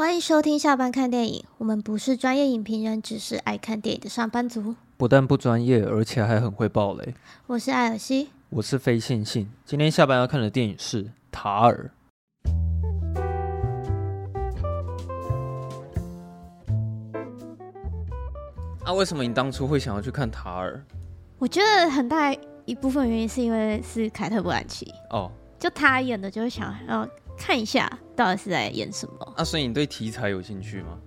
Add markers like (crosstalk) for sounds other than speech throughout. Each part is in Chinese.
欢迎收听下班看电影。我们不是专业影评人，只是爱看电影的上班族。不但不专业，而且还很会爆雷。我是艾尔西，我是非线性。今天下班要看的电影是《塔尔》。啊，为什么你当初会想要去看《塔尔》？我觉得很大一部分原因是因为是凯特·布兰奇哦，就他演的，就会想要。看一下到底是在演什么？啊，所以你对题材有兴趣吗？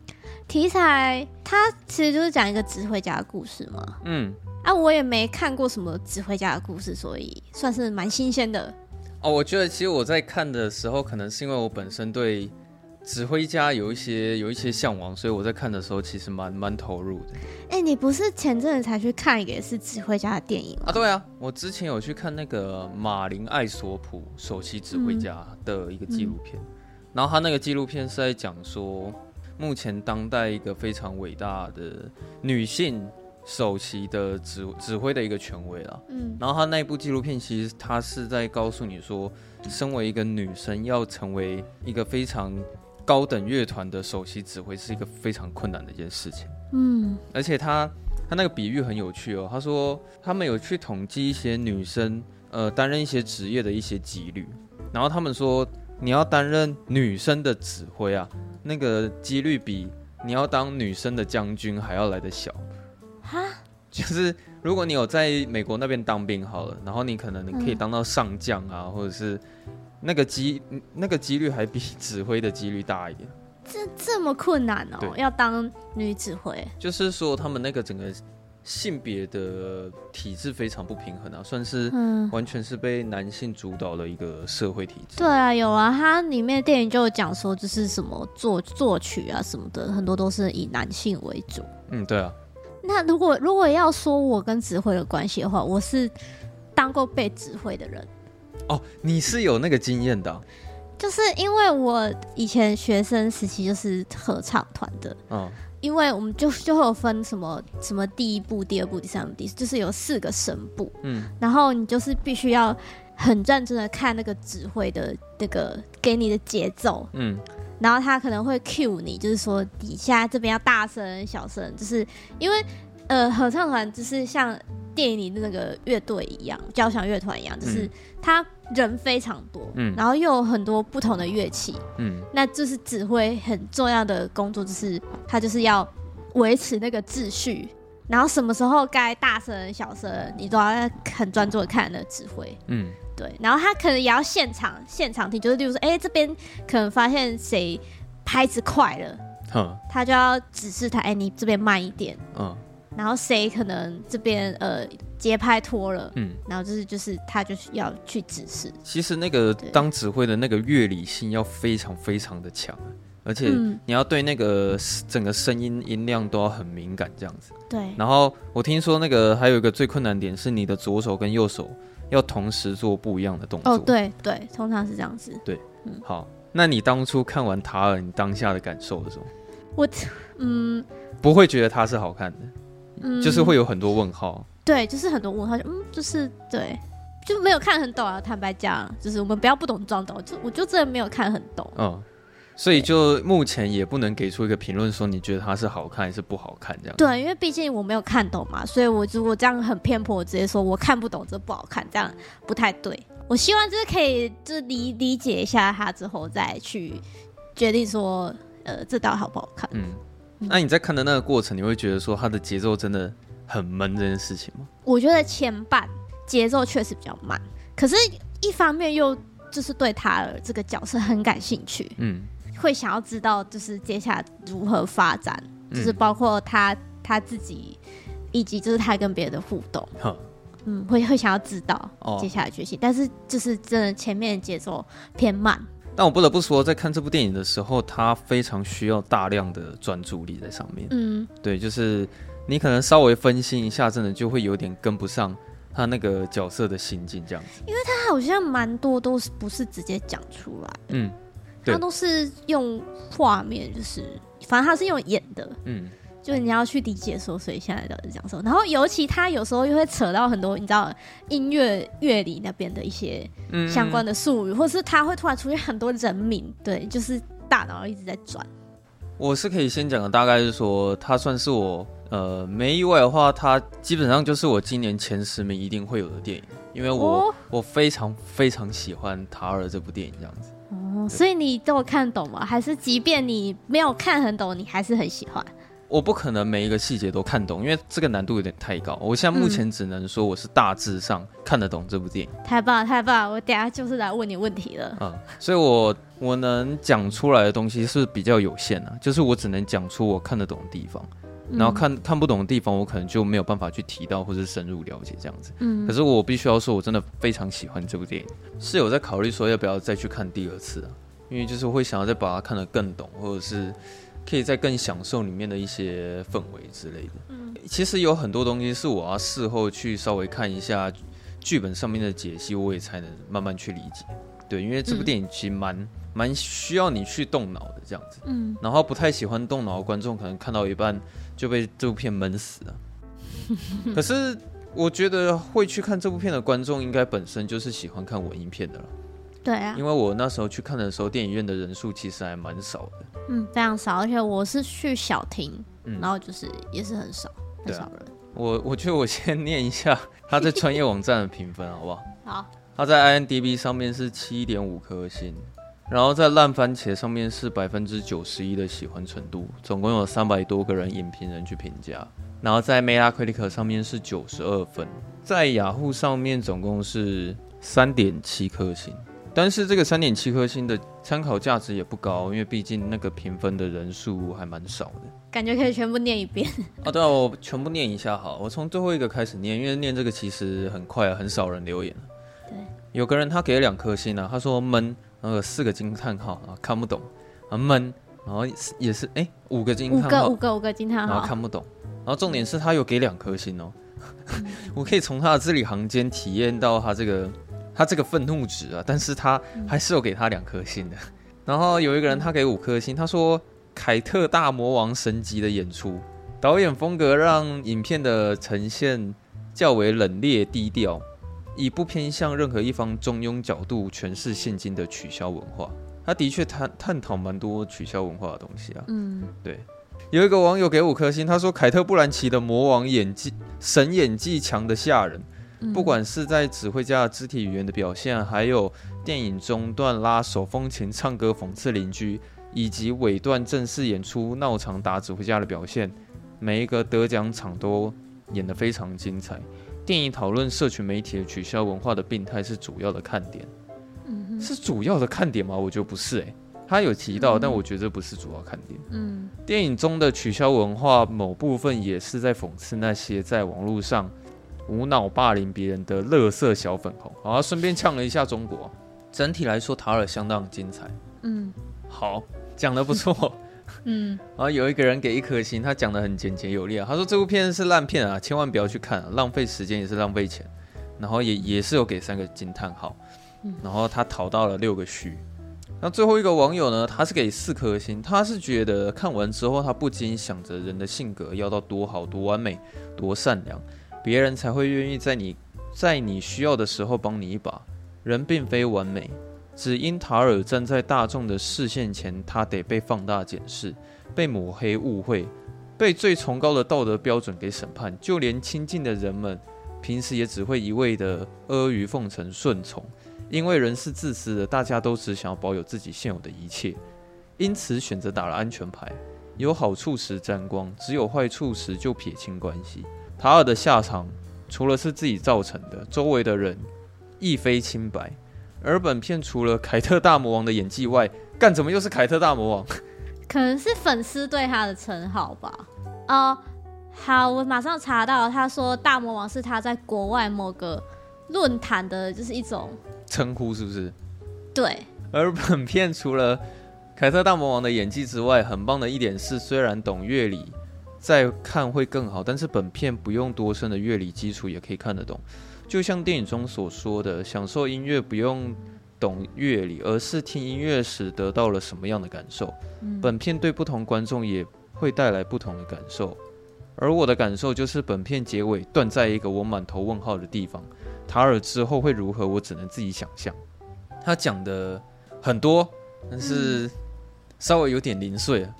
题材它其实就是讲一个指挥家的故事嘛。嗯，啊，我也没看过什么指挥家的故事，所以算是蛮新鲜的。哦，我觉得其实我在看的时候，可能是因为我本身对。指挥家有一些有一些向往，所以我在看的时候其实蛮蛮投入的。哎、欸，你不是前阵子才去看一个也是指挥家的电影吗？啊，对啊，我之前有去看那个马林艾索普首席指挥家的一个纪录片，嗯嗯、然后他那个纪录片是在讲说，目前当代一个非常伟大的女性首席的指指挥的一个权威啦。嗯，然后他那部纪录片其实他是在告诉你说，身为一个女生要成为一个非常高等乐团的首席指挥是一个非常困难的一件事情。嗯，而且他他那个比喻很有趣哦。他说他们有去统计一些女生呃担任一些职业的一些几率，然后他们说你要担任女生的指挥啊，那个几率比你要当女生的将军还要来得小。哈，就是如果你有在美国那边当兵好了，然后你可能你可以当到上将啊，或者是。那个机那个几率还比 (laughs) 指挥的几率大一点，这这么困难哦？要当女指挥，就是说他们那个整个性别的体制非常不平衡啊，算是完全是被男性主导的一个社会体制。对啊，有啊，它里面电影就有讲说，就是什么作作曲啊什么的，很多都是以男性为主。嗯，对啊。那如果如果要说我跟指挥的关系的话，我是当过被指挥的人。哦，你是有那个经验的，就是因为我以前学生时期就是合唱团的，嗯，因为我们就就会有分什么什么第一部、第二部、第三部、第四，就是有四个声部，嗯，然后你就是必须要很认真的看那个指挥的那个给你的节奏，嗯，然后他可能会 cue 你，就是说底下这边要大声、小声，就是因为呃合唱团就是像。电影里的那个乐队一样，交响乐团一样，就是他人非常多，嗯，然后又有很多不同的乐器，嗯，那就是指挥很重要的工作，就是他就是要维持那个秩序，然后什么时候该大声小声，你都要很专注的看那个指挥，嗯，对，然后他可能也要现场现场听，就是例如说，哎、欸，这边可能发现谁拍子快了，呵他就要指示他，哎、欸，你这边慢一点，嗯。然后谁可能这边呃节拍拖了，嗯，然后就是就是他就是要去指示。其实那个当指挥的那个乐理性要非常非常的强，而且你要对那个整个声音音量都要很敏感这样子。对。然后我听说那个还有一个最困难点是你的左手跟右手要同时做不一样的动作。哦，对对，通常是这样子。对，嗯，好，那你当初看完塔尔，你当下的感受是什么？我嗯，不会觉得他是好看的。嗯，就是会有很多问号，对，就是很多问号，就嗯，就是对，就没有看很懂啊。坦白讲，就是我们不要不懂装懂，就我就真的没有看很懂。嗯，所以就目前也不能给出一个评论，说你觉得它是好看还是不好看这样。对，因为毕竟我没有看懂嘛，所以我如果这样很偏颇，我直接说我看不懂，这不好看，这样不太对。我希望就是可以就理理解一下它之后再去决定说，呃，这道好不好看。嗯。那你在看的那个过程，你会觉得说它的节奏真的很闷这件事情吗？我觉得前半节奏确实比较慢，可是一方面又就是对他这个角色很感兴趣，嗯，会想要知道就是接下来如何发展，就是包括他他自己以及就是他跟别人的互动，嗯，嗯，会会想要知道接下来剧情，哦，但是就是真的前面节奏偏慢。但我不得不说，在看这部电影的时候，他非常需要大量的专注力在上面。嗯，对，就是你可能稍微分心一下，真的就会有点跟不上他那个角色的心境这样子。因为他好像蛮多都是不是直接讲出来，嗯，他都是用画面，就是反正他是用演的，嗯。就是你要去理解说，所以现在到底是讲什么？然后尤其他有时候又会扯到很多你知道音乐乐理那边的一些相关的术语，嗯、或是他会突然出现很多人名，对，就是大脑一直在转。我是可以先讲的，大概是说，它算是我呃没意外的话，它基本上就是我今年前十名一定会有的电影，因为我、哦、我非常非常喜欢《塔尔》这部电影这样子。哦，所以你都有看懂吗？还是即便你没有看很懂，你还是很喜欢？我不可能每一个细节都看懂，因为这个难度有点太高。我现在目前只能说我是大致上看得懂这部电影。太棒了，太棒了！我等下就是来问你问题了。嗯，所以我我能讲出来的东西是比较有限的，就是我只能讲出我看得懂的地方，然后看看不懂的地方，我可能就没有办法去提到或是深入了解这样子。嗯，可是我必须要说，我真的非常喜欢这部电影，是有在考虑说要不要再去看第二次啊，因为就是会想要再把它看得更懂，或者是。可以再更享受里面的一些氛围之类的。嗯，其实有很多东西是我要事后去稍微看一下剧本上面的解析，我也才能慢慢去理解。对，因为这部电影其实蛮蛮、嗯、需要你去动脑的这样子。嗯，然后不太喜欢动脑的观众，可能看到一半就被这部片闷死了。(laughs) 可是我觉得会去看这部片的观众，应该本身就是喜欢看文艺片的了。对啊，因为我那时候去看的时候，电影院的人数其实还蛮少的。嗯，非常少，而且我是去小厅，嗯，然后就是也是很少，很少人。啊、我我觉得我先念一下 (laughs) 他在专业网站的评分，好不好？好。他在 IMDB 上面是七点五颗星，然后在烂番茄上面是百分之九十一的喜欢程度，总共有三百多个人影评人去评价，然后在 Metacritic 上面是九十二分，在雅虎上面总共是三点七颗星。但是这个三点七颗星的参考价值也不高，因为毕竟那个评分的人数还蛮少的。感觉可以全部念一遍。哦，对啊，我全部念一下好，我从最后一个开始念，因为念这个其实很快啊，很少人留言。对，有个人他给了两颗星啊，他说闷，然后有四个惊叹号啊，看不懂啊闷，然后也是哎五个惊叹号，五个五个五个惊叹号，然后看不懂，然后重点是他有给两颗星哦，(laughs) 我可以从他的字里行间体验到他这个。他这个愤怒值啊，但是他还是有给他两颗星的。(laughs) 然后有一个人他给五颗星，他说凯特大魔王神级的演出，导演风格让影片的呈现较为冷冽低调，以不偏向任何一方中庸角度诠释现今的取消文化。他的确探探讨蛮多取消文化的东西啊。嗯，对。有一个网友给五颗星，他说凯特布兰奇的魔王演技神演技强的吓人。不管是在指挥家的肢体语言的表现，还有电影中段拉手风琴唱歌讽刺邻居，以及尾段正式演出闹场打指挥家的表现，每一个得奖场都演得非常精彩。电影讨论社群媒体的取消文化的病态是主要的看点，嗯，是主要的看点吗？我觉得不是诶、欸，他有提到，但我觉得这不是主要看点。嗯，电影中的取消文化某部分也是在讽刺那些在网络上。无脑霸凌别人的乐色小粉红，好，顺便呛了一下中国。整体来说，塔尔相当精彩。嗯，好，讲的不错。(laughs) 嗯，然 (laughs) 后有一个人给一颗星，他讲的很简洁有力啊。他说这部片是烂片啊，千万不要去看啊，浪费时间也是浪费钱。然后也也是有给三个惊叹号。然后他讨到了六个虚。那最后一个网友呢，他是给四颗星，他是觉得看完之后，他不禁想着人的性格要到多好、多完美、多善良。别人才会愿意在你在你需要的时候帮你一把。人并非完美，只因塔尔站在大众的视线前，他得被放大检视，被抹黑误会，被最崇高的道德标准给审判。就连亲近的人们，平时也只会一味的阿谀奉承、顺从。因为人是自私的，大家都只想要保有自己现有的一切，因此选择打了安全牌。有好处时沾光，只有坏处时就撇清关系。塔尔的下场，除了是自己造成的，周围的人亦非清白。而本片除了凯特大魔王的演技外，干怎么又是凯特大魔王？可能是粉丝对他的称号吧。哦、呃，好，我马上查到，他说大魔王是他在国外某个论坛的，就是一种称呼，是不是？对。而本片除了凯特大魔王的演技之外，很棒的一点是，虽然懂乐理。再看会更好，但是本片不用多深的乐理基础也可以看得懂。就像电影中所说的，享受音乐不用懂乐理，而是听音乐时得到了什么样的感受。嗯。本片对不同观众也会带来不同的感受，而我的感受就是本片结尾断在一个我满头问号的地方。塔尔之后会如何，我只能自己想象。他讲的很多，但是稍微有点零碎了。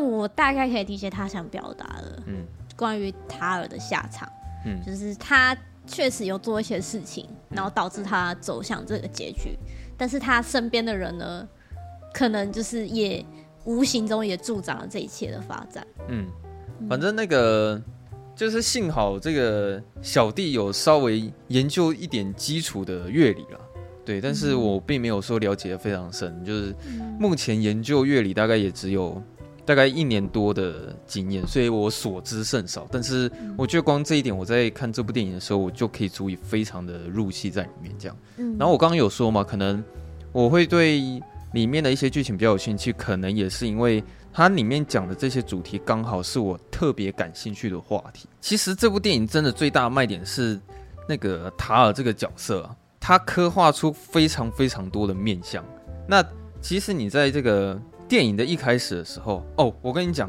但我大概可以理解他想表达的，嗯，关于塔尔的下场，嗯，就是他确实有做一些事情，然后导致他走向这个结局，但是他身边的人呢，可能就是也无形中也助长了这一切的发展，嗯，反正那个就是幸好这个小弟有稍微研究一点基础的乐理了。对，但是我并没有说了解的非常深，就是目前研究乐理大概也只有大概一年多的经验，所以我所知甚少。但是我觉得光这一点，我在看这部电影的时候，我就可以足以非常的入戏在里面这样。然后我刚刚有说嘛，可能我会对里面的一些剧情比较有兴趣，可能也是因为它里面讲的这些主题刚好是我特别感兴趣的话题。其实这部电影真的最大的卖点是那个塔尔这个角色啊。他刻画出非常非常多的面相。那其实你在这个电影的一开始的时候，哦，我跟你讲，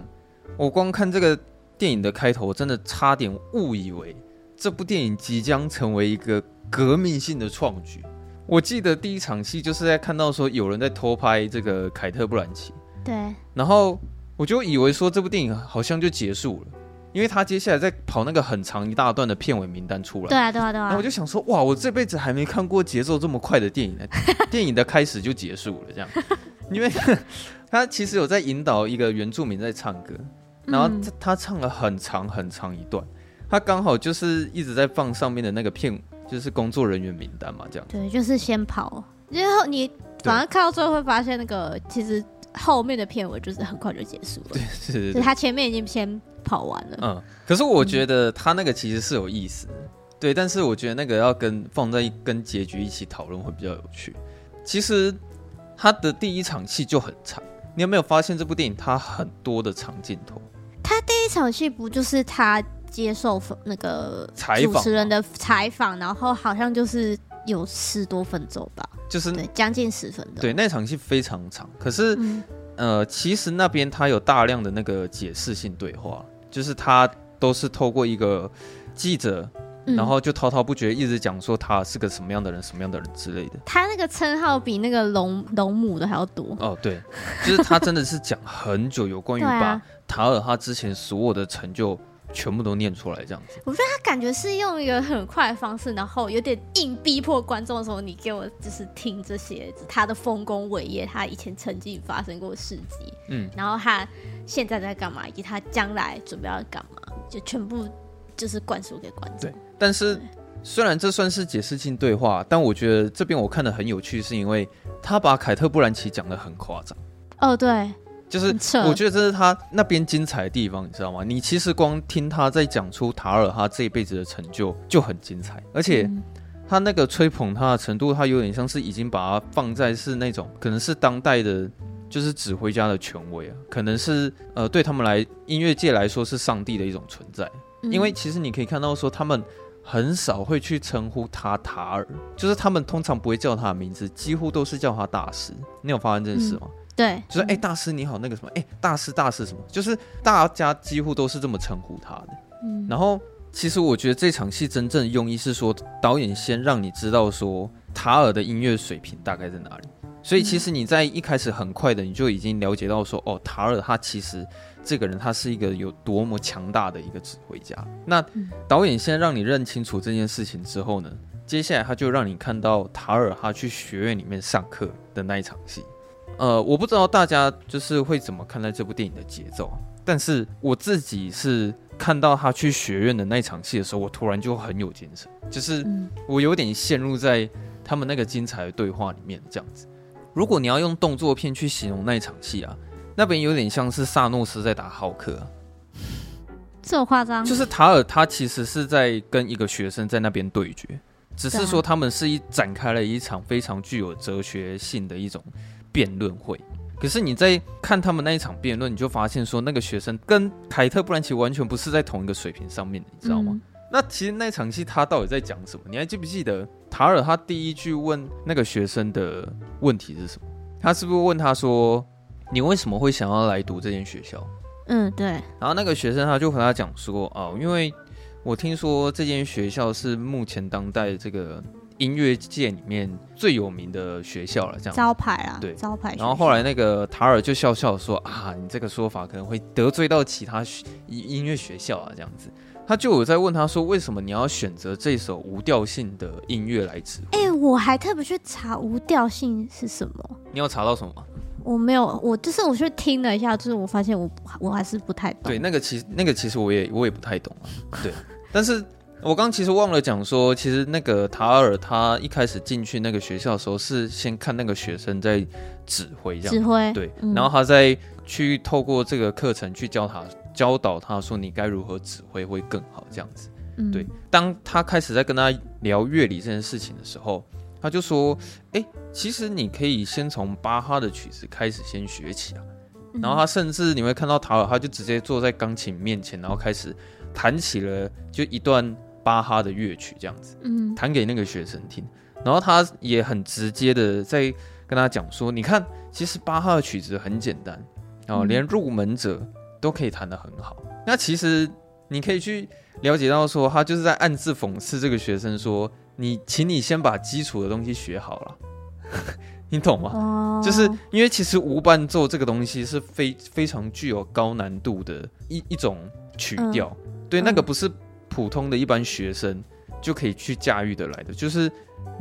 我光看这个电影的开头，我真的差点误以为这部电影即将成为一个革命性的创举。我记得第一场戏就是在看到说有人在偷拍这个凯特·布兰奇，对，然后我就以为说这部电影好像就结束了。因为他接下来在跑那个很长一大段的片尾名单出来，对啊对啊对啊，然后我就想说，哇，我这辈子还没看过节奏这么快的电影呢，电影的开始就结束了这样，因为他其实有在引导一个原住民在唱歌，然后他唱了很长很长一段，他刚好就是一直在放上面的那个片，就是工作人员名单嘛，这样，对，就是先跑，然后你反而看到最后会发现那个其实后面的片尾就是很快就结束了，对，是，是，是他前面已经先。跑完了，嗯，可是我觉得他那个其实是有意思，嗯、对，但是我觉得那个要跟放在跟结局一起讨论会比较有趣。其实他的第一场戏就很长，你有没有发现这部电影它很多的长镜头？他第一场戏不就是他接受那个主持人的采访，然后好像就是有十多分钟吧，就是对，将近十分钟。对，那场戏非常长，可是、嗯、呃，其实那边他有大量的那个解释性对话。就是他都是透过一个记者，嗯、然后就滔滔不绝一直讲说他是个什么样的人，什么样的人之类的。他那个称号比那个龙龙母的还要多哦。对，就是他真的是讲很久，有关于 (laughs) 把塔尔他之前所有的成就。全部都念出来这样子，我觉得他感觉是用一个很快的方式，然后有点硬逼迫观众的时候，你给我就是听这些他的丰功伟业，他以前曾经发生过的事迹，嗯，然后他现在在干嘛，以及他将来准备要干嘛，就全部就是灌输给观众。对，但是虽然这算是解释性对话，但我觉得这边我看得很有趣，是因为他把凯特·布兰奇讲得很夸张。哦，对。就是我觉得这是他那边精彩的地方，你知道吗？你其实光听他在讲出塔尔他这一辈子的成就就很精彩，而且他那个吹捧他的程度，他有点像是已经把他放在是那种可能是当代的，就是指挥家的权威啊，可能是呃对他们来音乐界来说是上帝的一种存在。因为其实你可以看到说，他们很少会去称呼他塔尔，就是他们通常不会叫他的名字，几乎都是叫他大师。你有发现这件事吗？对，就是哎、欸，大师你好，那个什么，哎、欸，大师大师什么，就是大家几乎都是这么称呼他的。嗯，然后其实我觉得这场戏真正的用意是说，导演先让你知道说塔尔的音乐水平大概在哪里。所以其实你在一开始很快的你就已经了解到说，哦，塔尔他其实这个人他是一个有多么强大的一个指挥家。那导演先让你认清楚这件事情之后呢，接下来他就让你看到塔尔哈去学院里面上课的那一场戏。呃，我不知道大家就是会怎么看待这部电影的节奏，但是我自己是看到他去学院的那一场戏的时候，我突然就很有精神，就是我有点陷入在他们那个精彩的对话里面这样子。如果你要用动作片去形容那一场戏啊，那边有点像是萨诺斯在打浩克啊，这么夸张？就是塔尔他其实是在跟一个学生在那边对决，只是说他们是一展开了一场非常具有哲学性的一种。辩论会，可是你在看他们那一场辩论，你就发现说那个学生跟凯特·布兰奇完全不是在同一个水平上面的，你知道吗？嗯、那其实那场戏他到底在讲什么？你还记不记得塔尔他第一句问那个学生的问题是什么？他是不是问他说：“你为什么会想要来读这间学校？”嗯，对。然后那个学生他就和他讲说：“哦，因为我听说这间学校是目前当代这个。”音乐界里面最有名的学校了，这样招牌啊，对，招牌。然后后来那个塔尔就笑笑说啊，你这个说法可能会得罪到其他音音乐学校啊，这样子。他就有在问他说，为什么你要选择这首无调性的音乐来指挥？哎、欸，我还特别去查无调性是什么。你有查到什么？我没有，我就是我去听了一下，就是我发现我我还是不太懂。对，那个其实那个其实我也我也不太懂啊。(laughs) 对，但是。我刚其实忘了讲说，其实那个塔尔他一开始进去那个学校的时候，是先看那个学生在指挥，这样指挥对，然后他再去透过这个课程去教他教导他说你该如何指挥会更好这样子。对，当他开始在跟他聊乐理这件事情的时候，他就说：“哎，其实你可以先从巴哈的曲子开始先学起啊。”然后他甚至你会看到塔尔，他就直接坐在钢琴面前，然后开始弹起了就一段。巴哈的乐曲这样子，嗯，弹给那个学生听，然后他也很直接的在跟他讲说，你看，其实巴哈的曲子很简单，哦，连入门者都可以弹得很好。那其实你可以去了解到说，他就是在暗自讽刺这个学生说，你，请你先把基础的东西学好了，(laughs) 你懂吗？哦，就是因为其实无伴奏这个东西是非非常具有高难度的一一种曲调，嗯，对，那个不是。普通的一般学生就可以去驾驭得来的，就是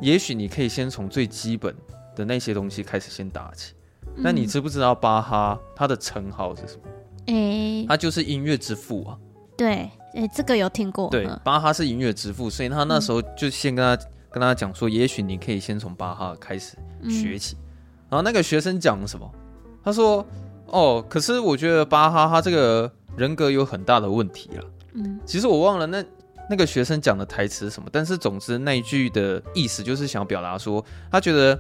也许你可以先从最基本的那些东西开始先打起。那、嗯、你知不知道巴哈他的称号是什么？哎、欸，他就是音乐之父啊。对，哎、欸，这个有听过。对，巴哈是音乐之父，所以他那时候就先跟他、嗯、跟他讲说，也许你可以先从巴哈开始学起。嗯、然后那个学生讲什么？他说：“哦，可是我觉得巴哈他这个人格有很大的问题了。”嗯，其实我忘了那那个学生讲的台词是什么，但是总之那一句的意思就是想表达说，他觉得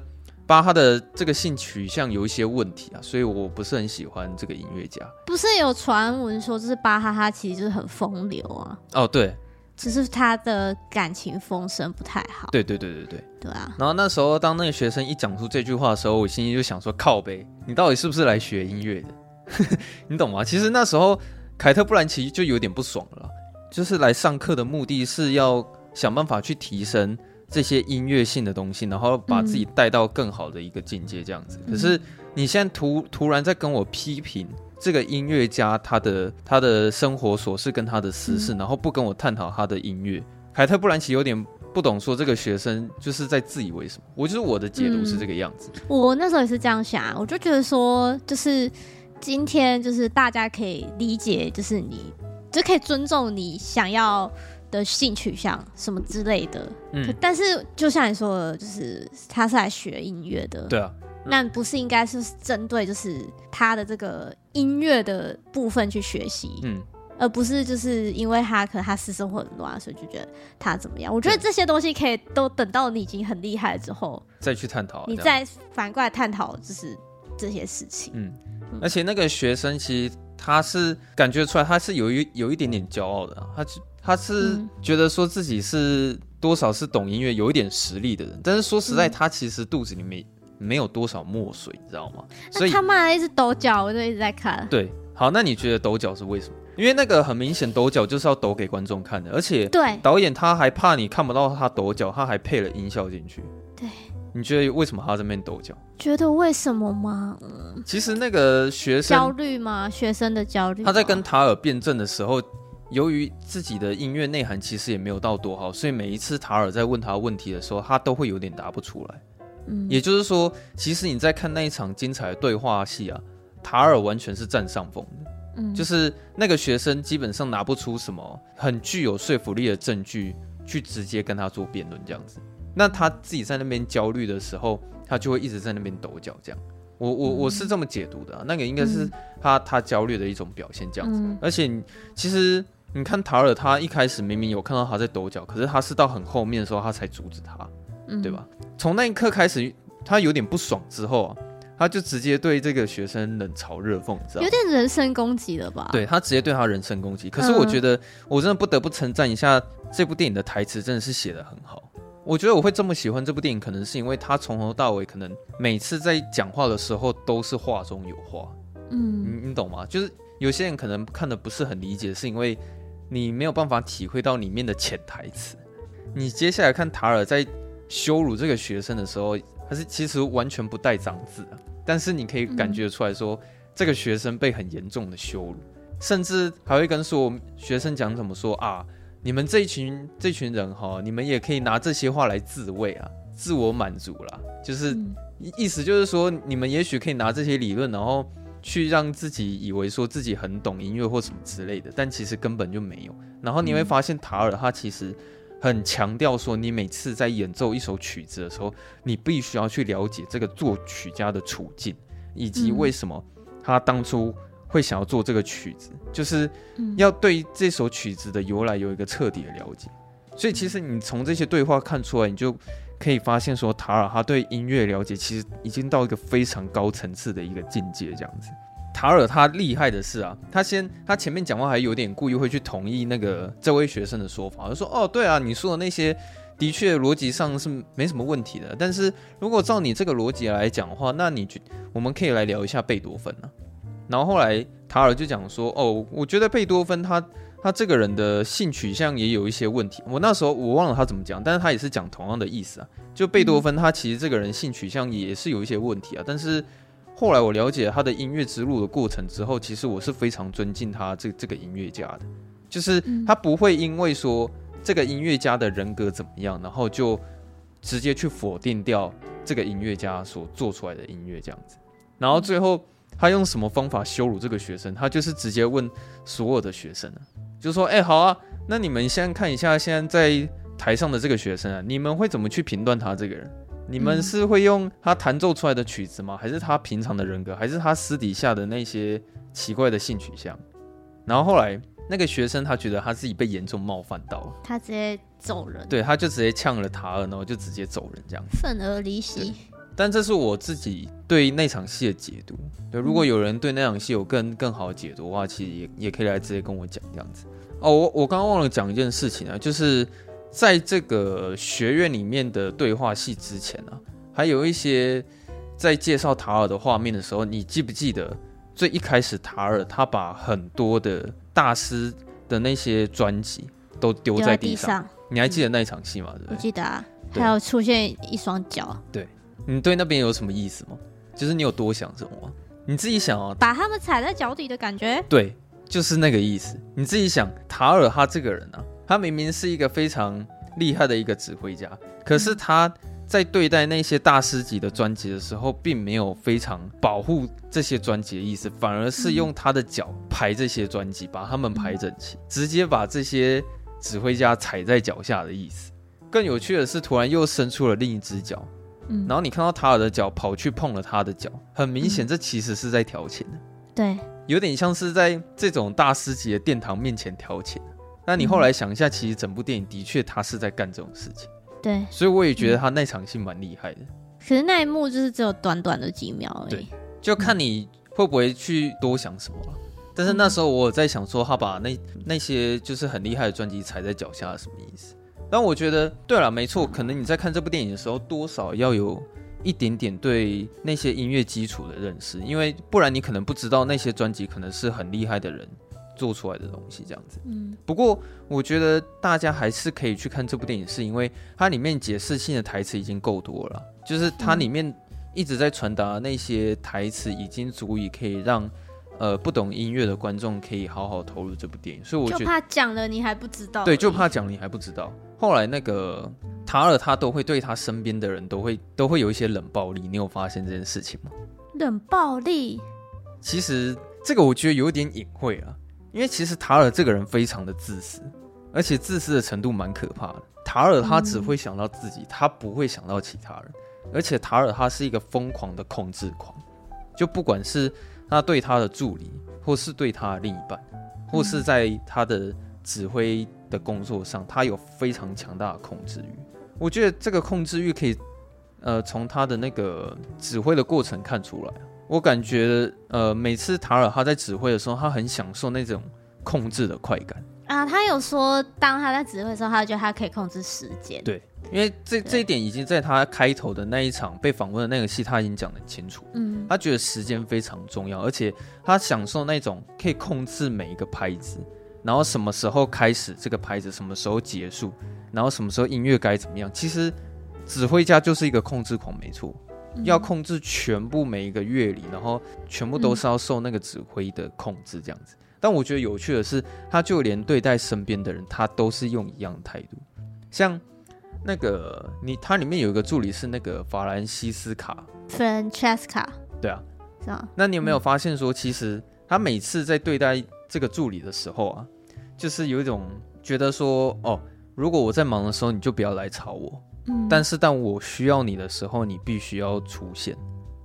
巴哈的这个性取向有一些问题啊，所以我不是很喜欢这个音乐家。不是有传闻说，就是巴哈哈其实就是很风流啊？哦，对，只是他的感情风声不太好。对对对对对，对啊。然后那时候当那个学生一讲出这句话的时候，我心里就想说，靠呗，你到底是不是来学音乐的？(laughs) 你懂吗？其实那时候。凯特·布兰奇就有点不爽了，就是来上课的目的是要想办法去提升这些音乐性的东西，然后把自己带到更好的一个境界，这样子。可是你现在突突然在跟我批评这个音乐家他的他的生活琐事跟他的私事，然后不跟我探讨他的音乐。凯特·布兰奇有点不懂，说这个学生就是在自以为什么？我就是我的解读是这个样子。我那时候也是这样想，我就觉得说就是。今天就是大家可以理解，就是你就可以尊重你想要的性取向什么之类的。嗯，但是就像你说的，就是他是来学音乐的。对啊，那不是应该是针对就是他的这个音乐的部分去学习，嗯，而不是就是因为他可能他私生活很乱，所以就觉得他怎么样？我觉得这些东西可以都等到你已经很厉害了之后再去探讨，你再反过来探讨就是这些事情，嗯。而且那个学生其实他是感觉出来，他是有一有一点点骄傲的，他他是觉得说自己是多少是懂音乐、有一点实力的人。但是说实在，他其实肚子里面没有多少墨水，你知道吗？所以他妈一直抖脚，我就一直在看。对，好，那你觉得抖脚是为什么？因为那个很明显，抖脚就是要抖给观众看的，而且对导演他还怕你看不到他抖脚，他还配了音效进去。对。你觉得为什么他在这边抖脚？觉得为什么吗？嗯，其实那个学生焦虑吗？学生的焦虑。他在跟塔尔辩证的时候，由于自己的音乐内涵其实也没有到多好，所以每一次塔尔在问他问题的时候，他都会有点答不出来。嗯，也就是说，其实你在看那一场精彩的对话戏啊，塔尔完全是占上风的。嗯，就是那个学生基本上拿不出什么很具有说服力的证据去直接跟他做辩论，这样子。那他自己在那边焦虑的时候，他就会一直在那边抖脚，这样。我我我是这么解读的啊，那个应该是他他焦虑的一种表现，这样子。而且其实你看塔尔，他一开始明明有看到他在抖脚，可是他是到很后面的时候他才阻止他，嗯对吧？从那一刻开始，他有点不爽之后啊，他就直接对这个学生冷嘲热讽，知道吗？有点人身攻击了吧？对，他直接对他人身攻击。可是我觉得我真的不得不称赞一下这部电影的台词，真的是写的很好。我觉得我会这么喜欢这部电影，可能是因为他从头到尾，可能每次在讲话的时候都是话中有话。嗯，你你懂吗？就是有些人可能看的不是很理解，是因为你没有办法体会到里面的潜台词。你接下来看塔尔在羞辱这个学生的时候，他是其实完全不带脏字啊，但是你可以感觉出来说，嗯、这个学生被很严重的羞辱，甚至还会跟说学生讲怎么说啊，你们这一群这群人哈，你们也可以拿这些话来自慰啊，自我满足啦，就是、嗯、意思就是说，你们也许可以拿这些理论，然后去让自己以为说自己很懂音乐或什么之类的，但其实根本就没有。然后你会发现塔尔他其实。很强调说，你每次在演奏一首曲子的时候，你必须要去了解这个作曲家的处境，以及为什么他当初会想要做这个曲子，就是要对这首曲子的由来有一个彻底的了解。所以，其实你从这些对话看出来，你就可以发现说，塔尔他对音乐了解其实已经到一个非常高层次的一个境界，这样子。塔尔他厉害的是啊，他先他前面讲话还有点故意会去同意那个这位学生的说法，他说哦对啊，你说的那些的确逻辑上是没什么问题的，但是如果照你这个逻辑来讲的话，那你觉我们可以来聊一下贝多芬啊。然后后来塔尔就讲说哦，我觉得贝多芬他他这个人的性取向也有一些问题。我那时候我忘了他怎么讲，但是他也是讲同样的意思啊，就贝多芬他其实这个人性取向也是有一些问题啊，但是。后来我了解他的音乐之路的过程之后，其实我是非常尊敬他这这个音乐家的，就是他不会因为说这个音乐家的人格怎么样，然后就直接去否定掉这个音乐家所做出来的音乐这样子。然后最后他用什么方法羞辱这个学生？他就是直接问所有的学生啊，就说：“哎，好啊，那你们现在看一下现在在台上的这个学生啊，你们会怎么去评断他这个人？”你们是会用他弹奏出来的曲子吗？还是他平常的人格？还是他私底下的那些奇怪的性取向？然后后来那个学生他觉得他自己被严重冒犯到，他直接走人。对，他就直接呛了塔尔，然后就直接走人这样。愤而离席。但这是我自己对那场戏的解读。对，如果有人对那场戏有更更好的解读的话，其实也也可以来直接跟我讲这样子。哦，我我刚刚忘了讲一件事情啊，就是。在这个学院里面的对话戏之前呢、啊，还有一些在介绍塔尔的画面的时候，你记不记得最一开始塔尔他把很多的大师的那些专辑都丢在地上，地上你还记得那一场戏吗？对不对？我记得啊，还有出现一双脚。对，你对那边有什么意思吗？就是你有多想什么吗？你自己想啊，把他们踩在脚底的感觉。对，就是那个意思。你自己想，塔尔他这个人啊。他明明是一个非常厉害的一个指挥家，可是他在对待那些大师级的专辑的时候，并没有非常保护这些专辑的意思，反而是用他的脚排这些专辑，把他们排整齐，直接把这些指挥家踩在脚下的意思。更有趣的是，突然又伸出了另一只脚，然后你看到塔尔的脚跑去碰了他的脚，很明显，这其实是在调情。对，有点像是在这种大师级的殿堂面前调情。那你后来想一下，其实整部电影的确他是在干这种事情，对，所以我也觉得他那场戏蛮厉害的。可是那一幕就是只有短短的几秒而已，对，就看你会不会去多想什么了。但是那时候我在想说，他把那那些就是很厉害的专辑踩在脚下，什么意思？但我觉得，对了，没错，可能你在看这部电影的时候，多少要有一点点对那些音乐基础的认识，因为不然你可能不知道那些专辑可能是很厉害的人。做出来的东西这样子，嗯，不过我觉得大家还是可以去看这部电影，是因为它里面解释性的台词已经够多了，就是它里面一直在传达那些台词，已经足以可以让呃不懂音乐的观众可以好好投入这部电影。所以我就怕讲了你还不知道，对，就怕讲你还不知道。后来那个塔尔他都会对他身边的人都会都会有一些冷暴力，你有发现这件事情吗？冷暴力，其实这个我觉得有点隐晦啊。因为其实塔尔这个人非常的自私，而且自私的程度蛮可怕的。塔尔他只会想到自己，他不会想到其他人。而且塔尔他是一个疯狂的控制狂，就不管是他对他的助理，或是对他的另一半，或是在他的指挥的工作上，他有非常强大的控制欲。我觉得这个控制欲可以，呃，从他的那个指挥的过程看出来。我感觉，呃，每次塔尔哈在指挥的时候，他很享受那种控制的快感啊。他有说，当他在指挥的时候，他觉得他可以控制时间。对，因为这这一点已经在他开头的那一场被访问的那个戏，他已经讲得很清楚。嗯，他觉得时间非常重要，而且他享受那种可以控制每一个拍子，然后什么时候开始这个拍子，什么时候结束，然后什么时候音乐该怎么样。其实。指挥家就是一个控制狂，没错，嗯、要控制全部每一个乐理，然后全部都是要受那个指挥的控制这样子。嗯、但我觉得有趣的是，他就连对待身边的人，他都是用一样的态度。像那个你，他里面有一个助理是那个法兰西斯卡，Francesca，对啊，是啊。那你有没有发现说，其实他每次在对待这个助理的时候啊，就是有一种觉得说，哦，如果我在忙的时候，你就不要来吵我。嗯。但是当我需要你的时候，你必须要出现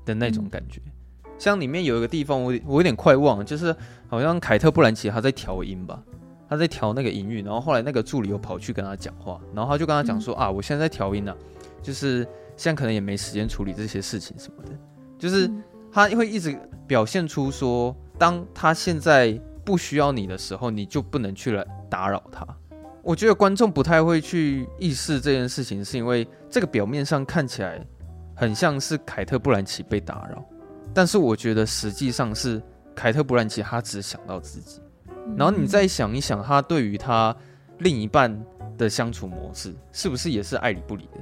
的那种感觉。嗯。像里面有一个地方我，我我有点快忘了，就是好像凯特·布兰奇他在调音吧。他在调那个音域，然后后来那个助理又跑去跟他讲话，然后他就跟他讲说、嗯、啊，我现在在调音呢、啊，就是现在可能也没时间处理这些事情什么的，就是他会一直表现出说，当他现在不需要你的时候，你就不能去来打扰他。我觉得观众不太会去意识这件事情，是因为这个表面上看起来很像是凯特·布兰奇被打扰，但是我觉得实际上是凯特·布兰奇他只想到自己。然后你再想一想，他对于他另一半的相处模式，是不是也是爱理不理的？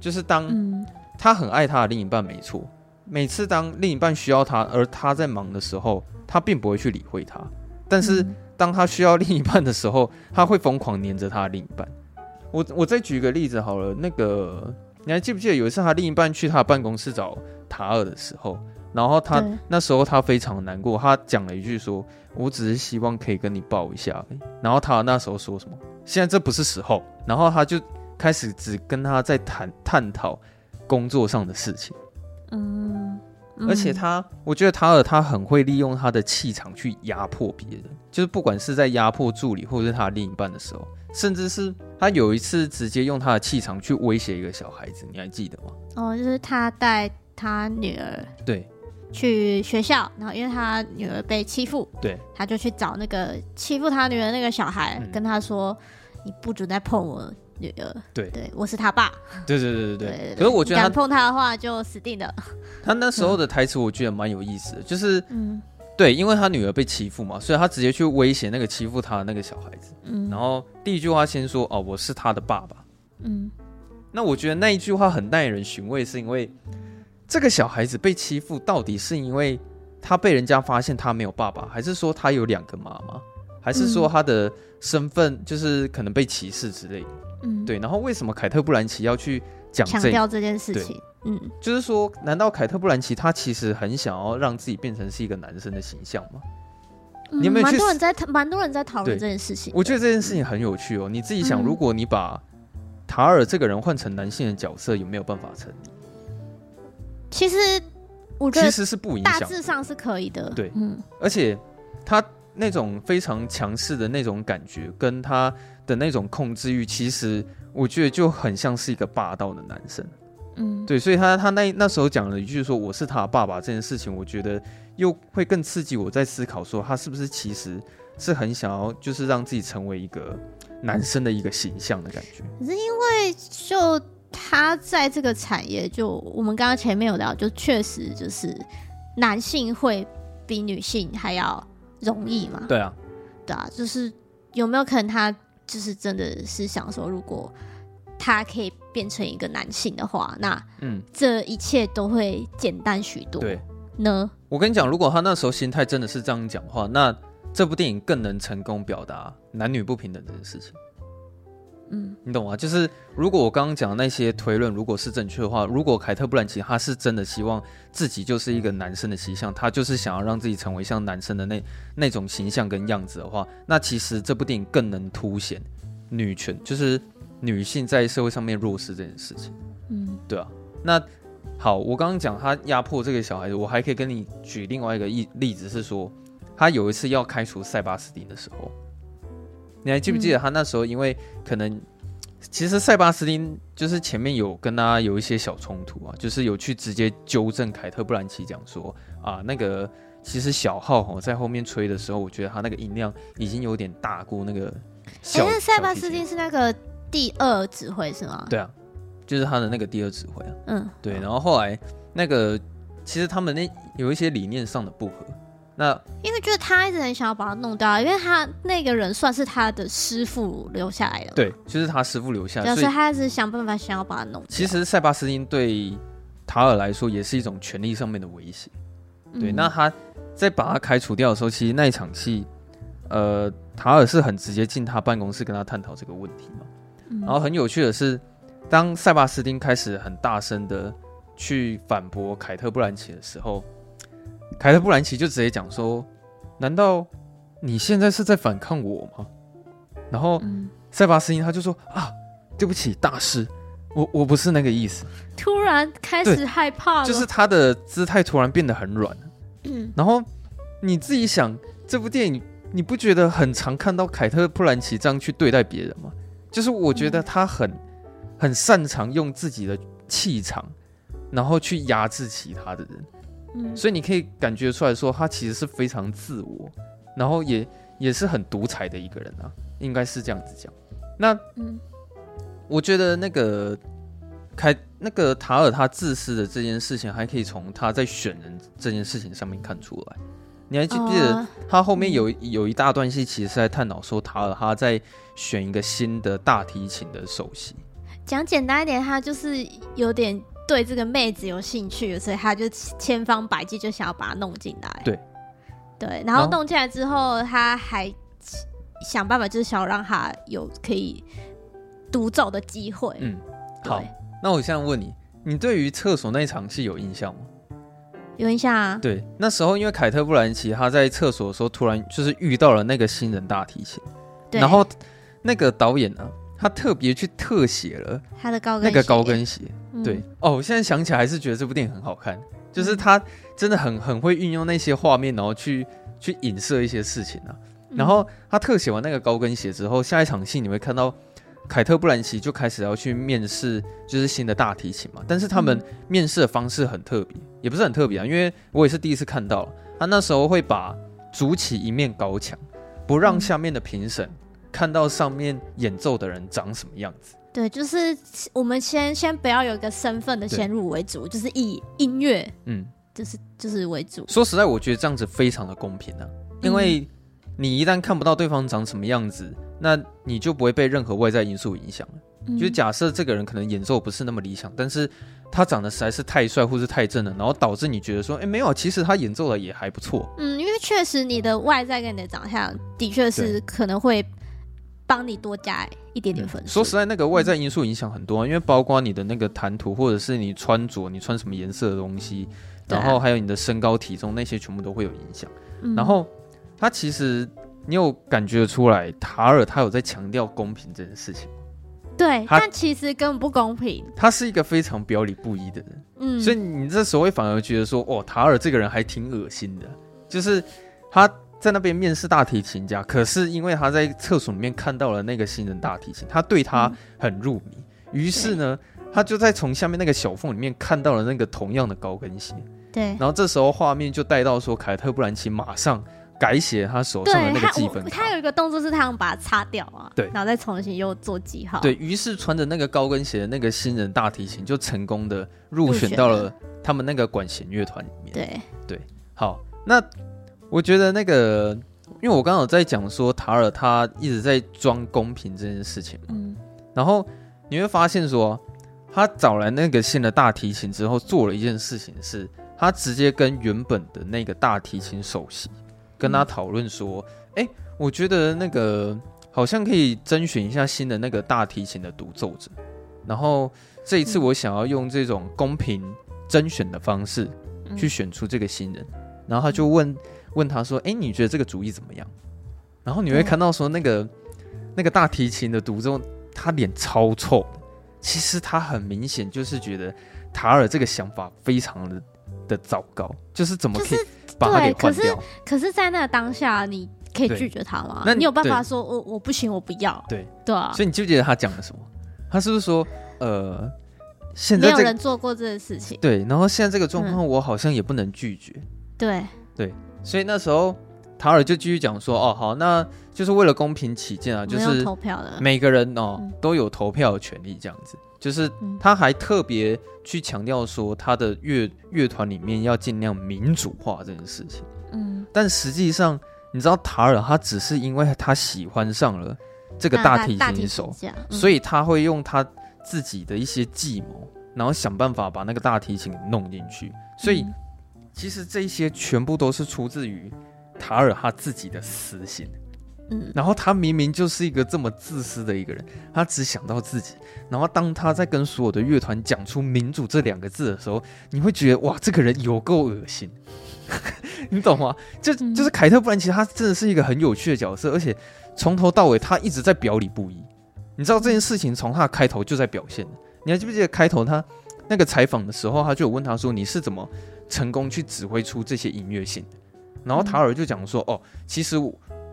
就是当他很爱他的另一半，没错。每次当另一半需要他，而他在忙的时候，他并不会去理会他。但是当他需要另一半的时候，(laughs) 他会疯狂黏着他的另一半。我我再举个例子好了，那个你还记不记得有一次他另一半去他的办公室找塔尔的时候？然后他那时候他非常难过，他讲了一句说：“我只是希望可以跟你抱一下。”然后他那时候说什么？现在这不是时候。然后他就开始只跟他在谈探讨工作上的事情。嗯，而且他，我觉得塔尔他很会利用他的气场去压迫别人，就是不管是在压迫助理或者是他另一半的时候，甚至是他有一次直接用他的气场去威胁一个小孩子，你还记得吗？哦，就是他带他女儿。对。去学校，然后因为他女儿被欺负，对，他就去找那个欺负他女儿那个小孩，嗯、跟他说：“你不准再碰我女儿。”对，对，我是他爸。对对对对对。可是我觉得他敢碰他的话就死定了。(laughs) 他那时候的台词我觉得蛮有意思的，就是，嗯，对，因为他女儿被欺负嘛，所以他直接去威胁那个欺负他的那个小孩子。嗯，然后第一句话先说：“哦，我是他的爸爸。”嗯，那我觉得那一句话很耐人寻味，是因为。这个小孩子被欺负，到底是因为他被人家发现他没有爸爸，还是说他有两个妈妈，还是说他的身份就是可能被歧视之类的？嗯，对。然后为什么凯特·布兰奇要去讲强调这件事情？嗯，就是说，难道凯特·布兰奇他其实很想要让自己变成是一个男生的形象吗？嗯、你们蛮多人在蛮多人在讨论这件事情。我觉得这件事情很有趣哦。你自己想，如果你把塔尔这个人换成男性的角色，有没有办法成立？其实我觉得其实是不影响，大致上是可以的。对，嗯，而且他那种非常强势的那种感觉，跟他的那种控制欲，其实我觉得就很像是一个霸道的男生。嗯，对，所以他他那那时候讲了一句说我是他爸爸这件事情，我觉得又会更刺激我在思考说他是不是其实是很想要就是让自己成为一个男生的一个形象的感觉。可是因为就。他在这个产业，就我们刚刚前面有聊，就确实就是男性会比女性还要容易嘛。对啊，对啊，就是有没有可能他就是真的是想说，如果他可以变成一个男性的话，那嗯，这一切都会简单许多。对呢，我跟你讲，如果他那时候心态真的是这样讲话，那这部电影更能成功表达男女不平等这件事情。嗯，你懂吗？就是如果我刚刚讲的那些推论如果是正确的话，如果凯特·布兰奇他是真的希望自己就是一个男生的形象，他就是想要让自己成为像男生的那那种形象跟样子的话，那其实这部电影更能凸显女权，就是女性在社会上面弱势这件事情。嗯，对啊。那好，我刚刚讲他压迫这个小孩子，我还可以跟你举另外一个例例子，是说他有一次要开除塞巴斯汀的时候。你还记不记得他那时候，因为可能其实塞巴斯汀就是前面有跟他有一些小冲突啊，就是有去直接纠正凯特·布兰奇讲说啊，那个其实小号哦在后面吹的时候，我觉得他那个音量已经有点大过那个小。哎，那塞巴斯汀是那个第二指挥是吗？对啊，就是他的那个第二指挥啊。嗯，对。然后后来那个其实他们那有一些理念上的不合，那因为就是他一直很想要把他弄掉，因为他那个人算是他的师傅留下来的，对，就是他师傅留下来，所以他一直想办法想要把他弄掉。其实塞巴斯汀对塔尔来说也是一种权力上面的威胁。对，嗯、那他在把他开除掉的时候，其实那一场戏，呃，塔尔是很直接进他办公室跟他探讨这个问题嘛。嗯、然后很有趣的是，当塞巴斯汀开始很大声的去反驳凯特·布兰奇的时候。凯特·布兰奇就直接讲说：“难道你现在是在反抗我吗？”然后、嗯、塞巴斯汀他就说：“啊，对不起，大师，我我不是那个意思。”突然开始害怕了，就是他的姿态突然变得很软。嗯，然后你自己想，这部电影你不觉得很常看到凯特·布兰奇这样去对待别人吗？就是我觉得他很、嗯、很擅长用自己的气场，然后去压制其他的人。嗯，所以你可以感觉出来说，他其实是非常自我，然后也也是很独裁的一个人啊，应该是这样子讲。那，嗯，我觉得那个凯那个塔尔他自私的这件事情，还可以从他在选人这件事情上面看出来。你还记不记得他后面有有一大段戏，其实是在探讨说塔尔他在选一个新的大提琴的首席。讲简单一点，他就是有点。对这个妹子有兴趣，所以他就千方百计就想要把她弄进来。对，对，然后弄进来之后，他还想办法，就是想要让她有可以独奏的机会。嗯，好，那我现在问你，你对于厕所那场戏有印象吗？有印象啊。对，那时候因为凯特·布兰奇他在厕所的时候，突然就是遇到了那个新人大提琴，对然后那个导演呢、啊，他特别去特写了他的高跟那个高跟鞋。对哦，我现在想起来还是觉得这部电影很好看，就是他真的很很会运用那些画面，然后去去影射一些事情啊。然后他特写完那个高跟鞋之后，下一场戏你会看到凯特·布兰奇就开始要去面试，就是新的大提琴嘛。但是他们面试的方式很特别，也不是很特别啊，因为我也是第一次看到。他那时候会把筑起一面高墙，不让下面的评审看到上面演奏的人长什么样子。对，就是我们先先不要有一个身份的先入为主，就是以音乐，嗯，就是就是为主。说实在，我觉得这样子非常的公平啊，因为你一旦看不到对方长什么样子，那你就不会被任何外在因素影响了。嗯、就是假设这个人可能演奏不是那么理想，但是他长得实在是太帅或是太正了，然后导致你觉得说，哎，没有，其实他演奏的也还不错。嗯，因为确实你的外在跟你的长相的确是可能会。帮你多加一点点分数。说实在，那个外在因素影响很多，因为包括你的那个谈吐，或者是你穿着，你穿什么颜色的东西，然后还有你的身高体重，那些全部都会有影响。然后他其实你有感觉出来，塔尔他有在强调公平这件事情。对，但其实根本不公平。他是一个非常表里不一的人，嗯，所以你这时候会反而觉得说，哦，塔尔这个人还挺恶心的，就是他。在那边面试大提琴家，可是因为他在厕所里面看到了那个新人大提琴，他对他很入迷，于、嗯、是呢，他就在从下面那个小缝里面看到了那个同样的高跟鞋。对，然后这时候画面就带到说，凯特·布兰奇马上改写他手上的那个记分。他，他有一个动作是他想把它擦掉啊，对，然后再重新又做记号。对，于是穿着那个高跟鞋的那个新人大提琴就成功的入选到了他们那个管弦乐团里面。对对，好，那。我觉得那个，因为我刚好在讲说塔尔他一直在装公平这件事情嘛，嗯，然后你会发现说，他找来那个新的大提琴之后，做了一件事情是，他直接跟原本的那个大提琴首席跟他讨论说，哎、嗯，我觉得那个好像可以甄选一下新的那个大提琴的独奏者，然后这一次我想要用这种公平甄选的方式去选出这个新人，然后他就问。问他说：“哎，你觉得这个主意怎么样？”然后你会看到说，那个对那个大提琴的独奏，他脸超臭。其实他很明显就是觉得塔尔这个想法非常的的糟糕，就是怎么可以把他给换掉？可是，可是在那个当下，你可以拒绝他吗？那你，有办法说：“我我不行，我不要。”对对啊。所以你记不记得他讲了什么？他是不是说：“呃，现在、这个、没有人做过这件事情。”对。然后现在这个状况，我好像也不能拒绝。嗯、对对。所以那时候，塔尔就继续讲说：“哦，好，那就是为了公平起见啊，就是投票的每个人哦都有投票的权利，这样子。就是他还特别去强调说，他的乐乐团里面要尽量民主化这件事情。嗯，但实际上你知道塔尔他只是因为他喜欢上了这个大提琴手，嗯、所以他会用他自己的一些计谋，然后想办法把那个大提琴弄进去。所以其实这些全部都是出自于塔尔他自己的私心。嗯然后他明明就是一个这么自私的一个人，他只想到自己。然后当他在跟所有的乐团讲出“民主”这两个字的时候，你会觉得哇，这个人有够恶心，(laughs) 你懂吗？就就是凯特·布兰奇，他真的是一个很有趣的角色，而且从头到尾他一直在表里不一。你知道这件事情从他的开头就在表现。你还记不记得开头他那个采访的时候，他就有问他说：“你是怎么成功去指挥出这些音乐性？”然后塔尔就讲说：“哦，其实。”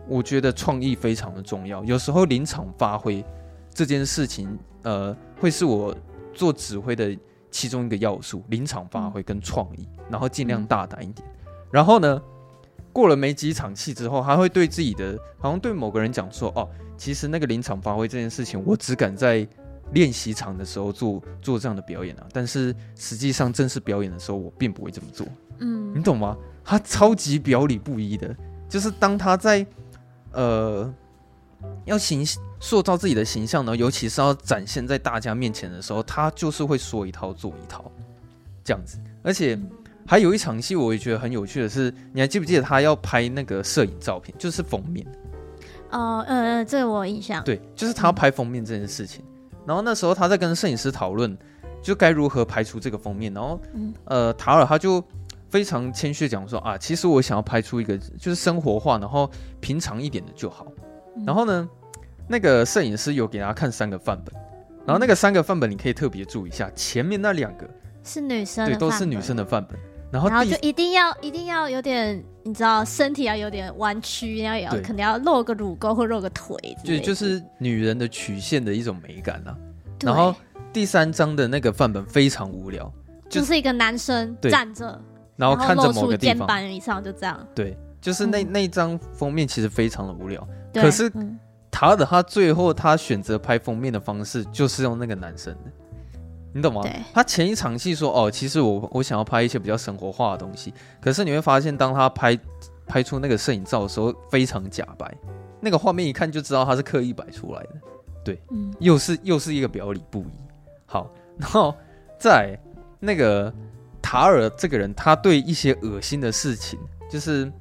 我觉得创意非常的重要，有时候临场发挥这件事情，呃，会是我做指挥的其中一个要素。临场发挥跟创意，然后尽量大胆一点。然后呢，过了没几场戏之后，还会对自己的，好像对某个人讲说：“哦，其实那个临场发挥这件事情，我只敢在练习场的时候做做这样的表演啊，但是实际上正式表演的时候，我并不会这么做。”嗯，你懂吗？他超级表里不一的，就是当他在。呃，要形塑造自己的形象呢，尤其是要展现在大家面前的时候，他就是会说一套做一套，这样子。而且还有一场戏，我也觉得很有趣的是，你还记不记得他要拍那个摄影照片，就是封面？哦，呃，这个我有印象。对，就是他要拍封面这件事情。然后那时候他在跟摄影师讨论，就该如何拍出这个封面。然后，呃，塔尔他就。非常谦虚讲说啊，其实我想要拍出一个就是生活化，然后平常一点的就好。然后呢，那个摄影师有给大家看三个范本，然后那个三个范本你可以特别注意一下，前面那两个是女生，对，都是女生的范本。然后，然后就一定要一定要有点，你知道，身体要有点弯曲，然后也要可能要露个乳沟或露个腿，对，就是女人的曲线的一种美感啊。然后第三张的那个范本非常无聊，就是一个男生站着。然后看着某个肩膀以上就这样。对，就是那、嗯、那张封面其实非常的无聊。可是塔尔他最后他选择拍封面的方式就是用那个男生的，你懂吗？他前一场戏说哦，其实我我想要拍一些比较生活化的东西。可是你会发现，当他拍拍出那个摄影照的时候，非常假白。那个画面一看就知道他是刻意摆出来的。对，嗯，又是又是一个表里不一。好，然后在那个。塔尔这个人，他对一些恶心的事情，就是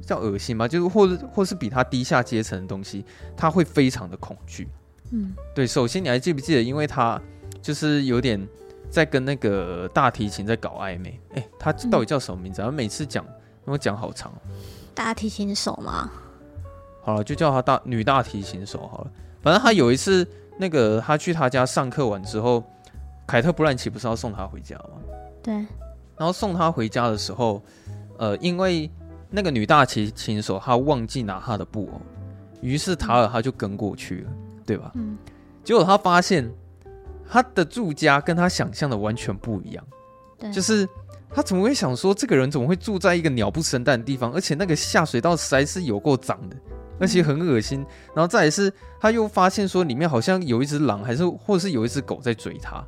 叫恶心吗？就是或者或是比他低下阶层的东西，他会非常的恐惧。嗯，对。首先，你还记不记得？因为他就是有点在跟那个大提琴在搞暧昧。哎，他到底叫什么名字？他每次讲，我讲好长。大提琴手吗？好了，就叫他大女大提琴手好了。反正他有一次，那个他去他家上课完之后，凯特·布兰奇不是要送他回家吗？对，然后送他回家的时候，呃，因为那个女大提琴手她忘记拿她的布偶，于是塔尔他就跟过去了，对吧？嗯。结果他发现他的住家跟他想象的完全不一样，对，就是他怎么会想说这个人怎么会住在一个鸟不生蛋的地方，而且那个下水道实在是有够脏的，而且很恶心。然后再来是他又发现说里面好像有一只狼，还是或者是有一只狗在追他，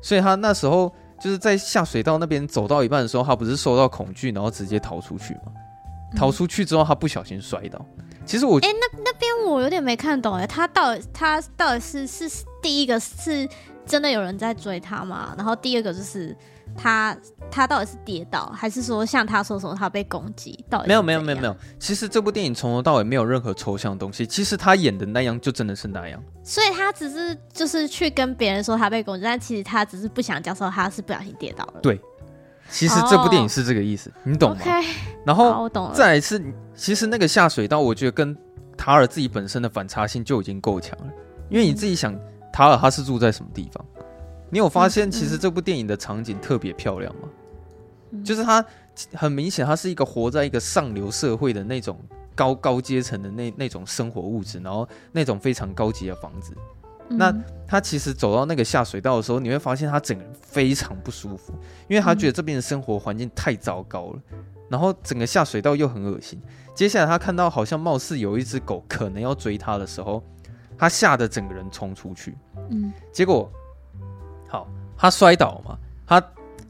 所以他那时候。就是在下水道那边走到一半的时候，他不是受到恐惧，然后直接逃出去吗？逃出去之后，他不小心摔倒。其实我哎、欸，那那边我有点没看懂哎，他到底他到底是是第一个是真的有人在追他吗？然后第二个就是。他他到底是跌倒，还是说像他说什么他被攻击？到底没有没有没有没有。其实这部电影从头到尾没有任何抽象的东西。其实他演的那样就真的是那样。所以他只是就是去跟别人说他被攻击，但其实他只是不想讲说他是不小心跌倒了。对，其实这部电影是这个意思，哦、你懂吗？Okay, 然后我懂了。再一次，其实那个下水道，我觉得跟塔尔自己本身的反差性就已经够强了。因为你自己想，嗯、塔尔他是住在什么地方？你有发现，其实这部电影的场景特别漂亮吗？嗯、就是他很明显，他是一个活在一个上流社会的那种高高阶层的那那种生活物质，然后那种非常高级的房子。嗯、那他其实走到那个下水道的时候，你会发现他整个人非常不舒服，因为他觉得这边的生活环境太糟糕了，然后整个下水道又很恶心。接下来他看到好像貌似有一只狗可能要追他的时候，他吓得整个人冲出去。嗯，结果。好，他摔倒嘛，他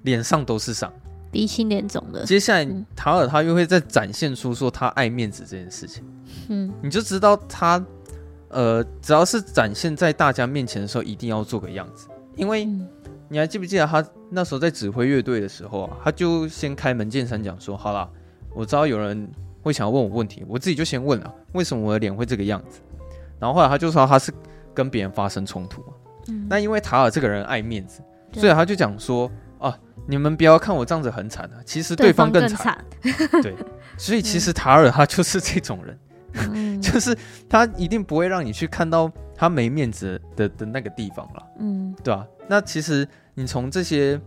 脸上都是伤，鼻青脸肿的。接下来塔尔他又会再展现出说他爱面子这件事情，嗯，你就知道他，呃，只要是展现在大家面前的时候，一定要做个样子，因为你还记不记得他那时候在指挥乐队的时候啊，他就先开门见山讲说，好啦，我知道有人会想要问我问题，我自己就先问了，为什么我的脸会这个样子？然后后来他就说他是跟别人发生冲突嘛，嗯，那因为塔尔这个人爱面子，所以他就讲说啊，你们不要看我这样子很惨啊，其实对方更惨，对，(laughs) 所以其实塔尔他就是这种人，嗯、(laughs) 就是他一定不会让你去看到他没面子的的那个地方了，嗯，对吧、啊？那其实你从这些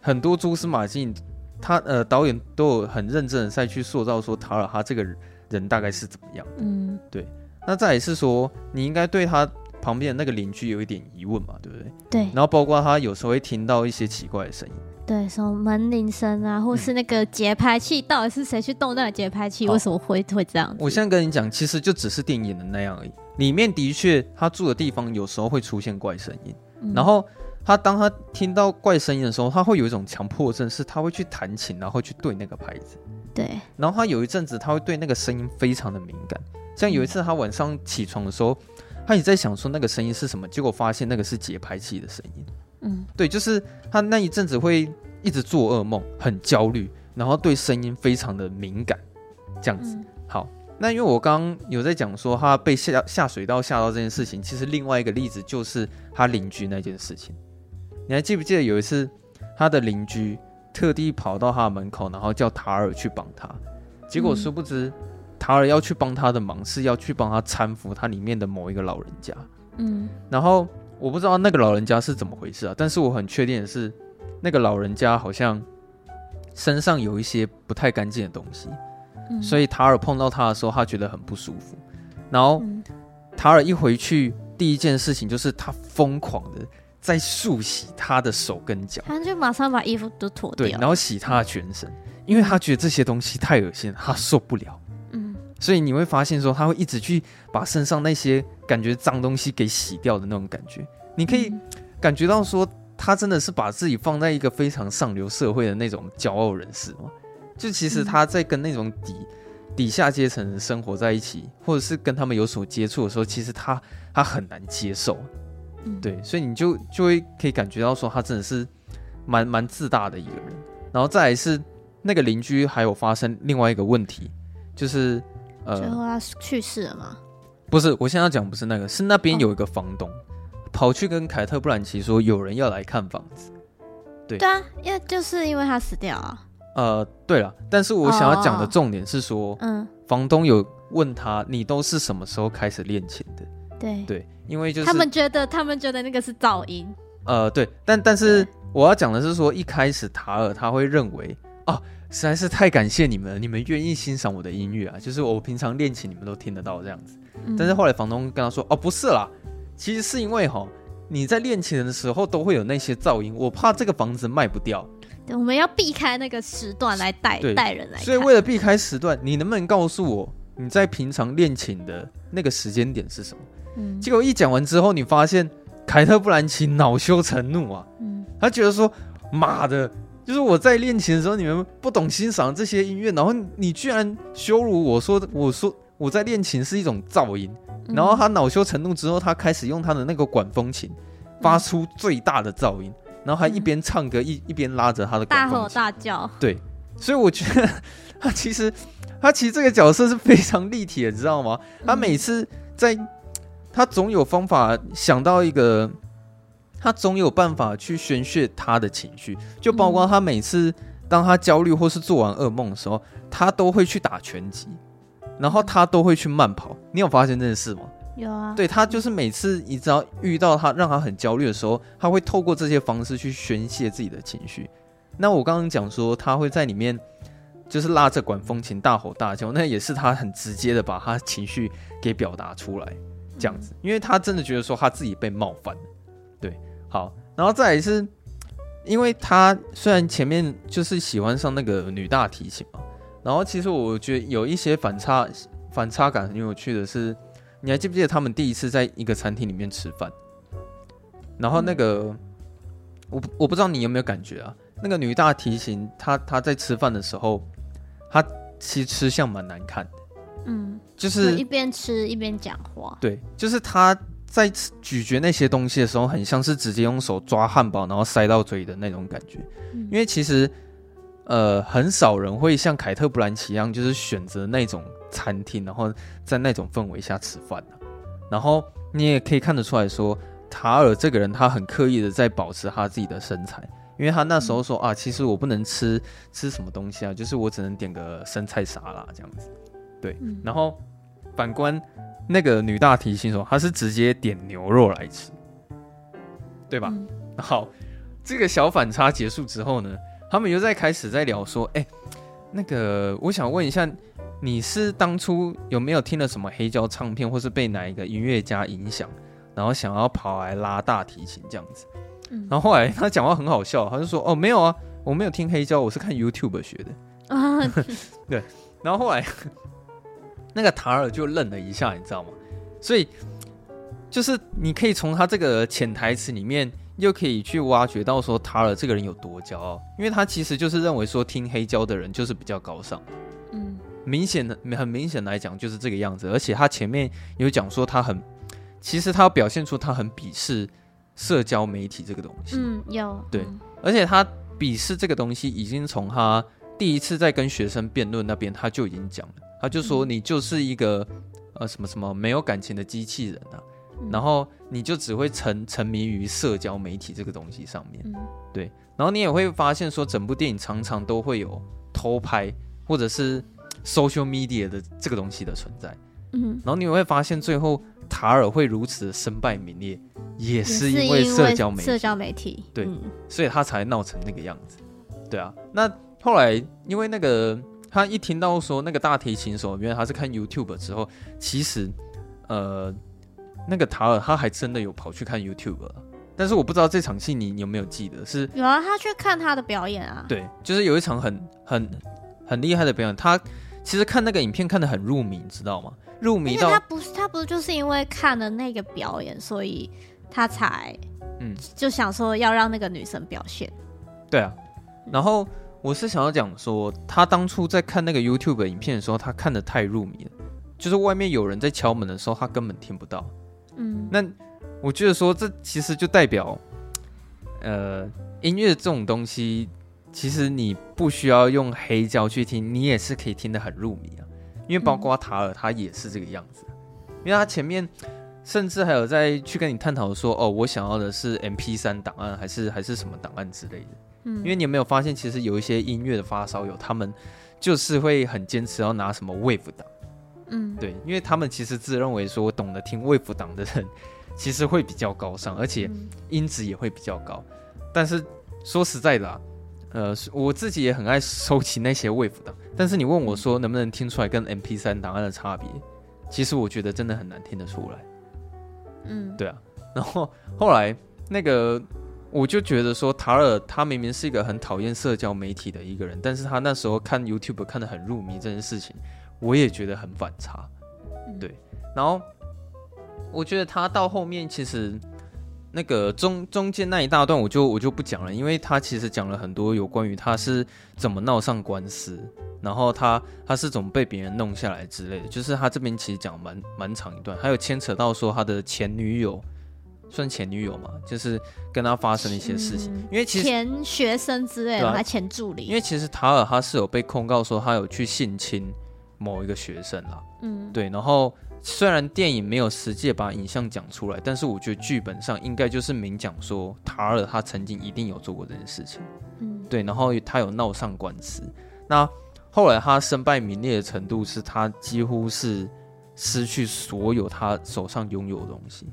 很多蛛丝马迹，他呃导演都有很认真的在去塑造说塔尔哈这个人大概是怎么样，嗯，对。那再也是说，你应该对他旁边的那个邻居有一点疑问嘛，对不对？对。然后包括他有时候会听到一些奇怪的声音，对，什么门铃声啊，或是那个节拍器，嗯、到底是谁去动那个节拍器？为什么会会这样？我现在跟你讲，其实就只是电影的那样而已。里面的确，他住的地方有时候会出现怪声音，嗯、然后他当他听到怪声音的时候，他会有一种强迫症，是他会去弹琴，然后去对那个拍子。对。然后他有一阵子，他会对那个声音非常的敏感。像有一次，他晚上起床的时候，他也在想说那个声音是什么，结果发现那个是节拍器的声音。嗯，对，就是他那一阵子会一直做噩梦，很焦虑，然后对声音非常的敏感，这样子。好，那因为我刚刚有在讲说他被下下水道吓到这件事情，其实另外一个例子就是他邻居那件事情。你还记不记得有一次他的邻居特地跑到他的门口，然后叫塔尔去帮他，结果殊不知。塔尔要去帮他的忙，是要去帮他搀扶他里面的某一个老人家。嗯，然后我不知道那个老人家是怎么回事啊，但是我很确定的是，那个老人家好像身上有一些不太干净的东西，嗯，所以塔尔碰到他的时候，他觉得很不舒服。然后塔尔一回去，第一件事情就是他疯狂的在漱洗他的手跟脚，他就马上把衣服都脱掉，对，然后洗他的全身，因为他觉得这些东西太恶心，他受不了。所以你会发现说，他会一直去把身上那些感觉脏东西给洗掉的那种感觉。你可以感觉到说，他真的是把自己放在一个非常上流社会的那种骄傲人士嘛？就其实他在跟那种底底下阶层人生活在一起，或者是跟他们有所接触的时候，其实他他很难接受。对，所以你就就会可以感觉到说，他真的是蛮蛮自大的一个人。然后再来是那个邻居还有发生另外一个问题，就是。呃，最后他去世了吗？不是，我现在要讲不是那个，是那边有一个房东、哦、跑去跟凯特·布兰奇说有人要来看房子。对对啊，因为就是因为他死掉啊。呃，对了，但是我想要讲的重点是说，嗯，房东有问他，你都是什么时候开始练琴的？对对，因为就是他们觉得他们觉得那个是噪音。呃，对，但但是我要讲的是说，一开始塔尔他会认为啊。实在是太感谢你们了，你们愿意欣赏我的音乐啊！就是我平常练琴，你们都听得到这样子。嗯、但是后来房东跟他说：“哦，不是啦，其实是因为哈，你在练琴的时候都会有那些噪音，我怕这个房子卖不掉。对，我们要避开那个时段来带带人来。所以为了避开时段，你能不能告诉我你在平常练琴的那个时间点是什么？”嗯、结果一讲完之后，你发现凯特·布兰奇恼羞成怒啊！嗯、他觉得说：“妈的！”就是我在练琴的时候，你们不懂欣赏这些音乐，然后你居然羞辱我说，我说我在练琴是一种噪音，然后他恼羞成怒之后，他开始用他的那个管风琴发出最大的噪音，然后还一边唱歌一一边拉着他的管风琴，大吼大叫。对，所以我觉得 (laughs) 他其实他其实这个角色是非常立体的，你知道吗？他每次在，他总有方法想到一个。他总有办法去宣泄他的情绪，就包括他每次当他焦虑或是做完噩梦的时候，他都会去打拳击，然后他都会去慢跑。你有发现这件事吗？有啊。对，他就是每次你只要遇到他让他很焦虑的时候，他会透过这些方式去宣泄自己的情绪。那我刚刚讲说他会在里面就是拉着管风琴大吼大叫，那也是他很直接的把他情绪给表达出来，这样子，因为他真的觉得说他自己被冒犯了。好，然后再来是，因为他虽然前面就是喜欢上那个女大提琴嘛，然后其实我觉得有一些反差，反差感很有趣的是，你还记不记得他们第一次在一个餐厅里面吃饭？然后那个，我我不知道你有没有感觉啊，那个女大提琴，她她在吃饭的时候，她其实吃相蛮难看的。嗯，就是一边吃一边讲话。对，就是她在咀嚼那些东西的时候，很像是直接用手抓汉堡，然后塞到嘴的那种感觉。嗯、因为其实，呃，很少人会像凯特·布兰奇一样，就是选择那种餐厅，然后在那种氛围下吃饭、啊、然后你也可以看得出来说，塔尔这个人，他很刻意的在保持他自己的身材。因为他那时候说啊，其实我不能吃吃什么东西啊，就是我只能点个生菜沙拉这样子。对，然后反观那个女大提琴手，她是直接点牛肉来吃，对吧？好，这个小反差结束之后呢，他们又在开始在聊说，哎，那个我想问一下，你是当初有没有听了什么黑胶唱片，或是被哪一个音乐家影响，然后想要跑来拉大提琴这样子？然后后来他讲话很好笑，他就说：“哦，没有啊，我没有听黑胶，我是看 YouTube 学的。(laughs) ”啊，(laughs) 对。然后后来那个塔尔就愣了一下，你知道吗？所以就是你可以从他这个潜台词里面，又可以去挖掘到说塔尔这个人有多骄傲，因为他其实就是认为说听黑胶的人就是比较高尚。嗯，明显的很明显来讲就是这个样子，而且他前面有讲说他很，其实他表现出他很鄙视。社交媒体这个东西，嗯，有对，而且他鄙视这个东西，已经从他第一次在跟学生辩论那边他就已经讲了，他就说你就是一个呃什么什么没有感情的机器人啊，然后你就只会沉沉迷于社交媒体这个东西上面，对，然后你也会发现说整部电影常常都会有偷拍或者是 social media 的这个东西的存在，嗯，然后你会发现最后。塔尔会如此的身败名裂，也是因为社交媒体，社交媒体对，嗯、所以他才闹成那个样子。对啊，那后来因为那个他一听到说那个大提琴手，原来他是看 YouTube 之后，其实呃那个塔尔他还真的有跑去看 YouTube，但是我不知道这场戏你，你有没有记得？是有啊，他去看他的表演啊。对，就是有一场很很很厉害的表演，他其实看那个影片看得很入迷，你知道吗？入迷到他不是他不是就是因为看了那个表演，所以他才嗯就想说要让那个女生表现。对啊，然后我是想要讲说，他当初在看那个 YouTube 影片的时候，他看的太入迷了，就是外面有人在敲门的时候，他根本听不到。嗯，那我觉得说这其实就代表，呃，音乐这种东西，其实你不需要用黑胶去听，你也是可以听得很入迷啊。因为包括塔尔，他也是这个样子，因为他前面甚至还有在去跟你探讨说，哦，我想要的是 MP3 档案，还是还是什么档案之类的。嗯，因为你有没有发现，其实有一些音乐的发烧友，他们就是会很坚持要拿什么 wave 档。嗯，对，因为他们其实自认为说，懂得听 wave 档的人，其实会比较高尚，而且音质也会比较高。但是说实在的啊。呃，我自己也很爱收集那些 wave 档，但是你问我说能不能听出来跟 MP3 档案的差别，其实我觉得真的很难听得出来。嗯，对啊。然后后来那个我就觉得说，塔尔他明明是一个很讨厌社交媒体的一个人，但是他那时候看 YouTube 看得很入迷这件事情，我也觉得很反差。对，然后我觉得他到后面其实。那个中中间那一大段我就我就不讲了，因为他其实讲了很多有关于他是怎么闹上官司，然后他他是怎么被别人弄下来之类的，就是他这边其实讲蛮蛮长一段，还有牵扯到说他的前女友，算前女友嘛，就是跟他发生了一些事情，因为其实前学生之类的，还前助理，因为其实塔尔他是有被控告说他有去性侵某一个学生啦，嗯，对，然后。虽然电影没有实际把影像讲出来，但是我觉得剧本上应该就是明讲说塔尔他曾经一定有做过这件事情，嗯，对，然后他有闹上官司。那后来他身败名裂的程度是他几乎是失去所有他手上拥有的东西，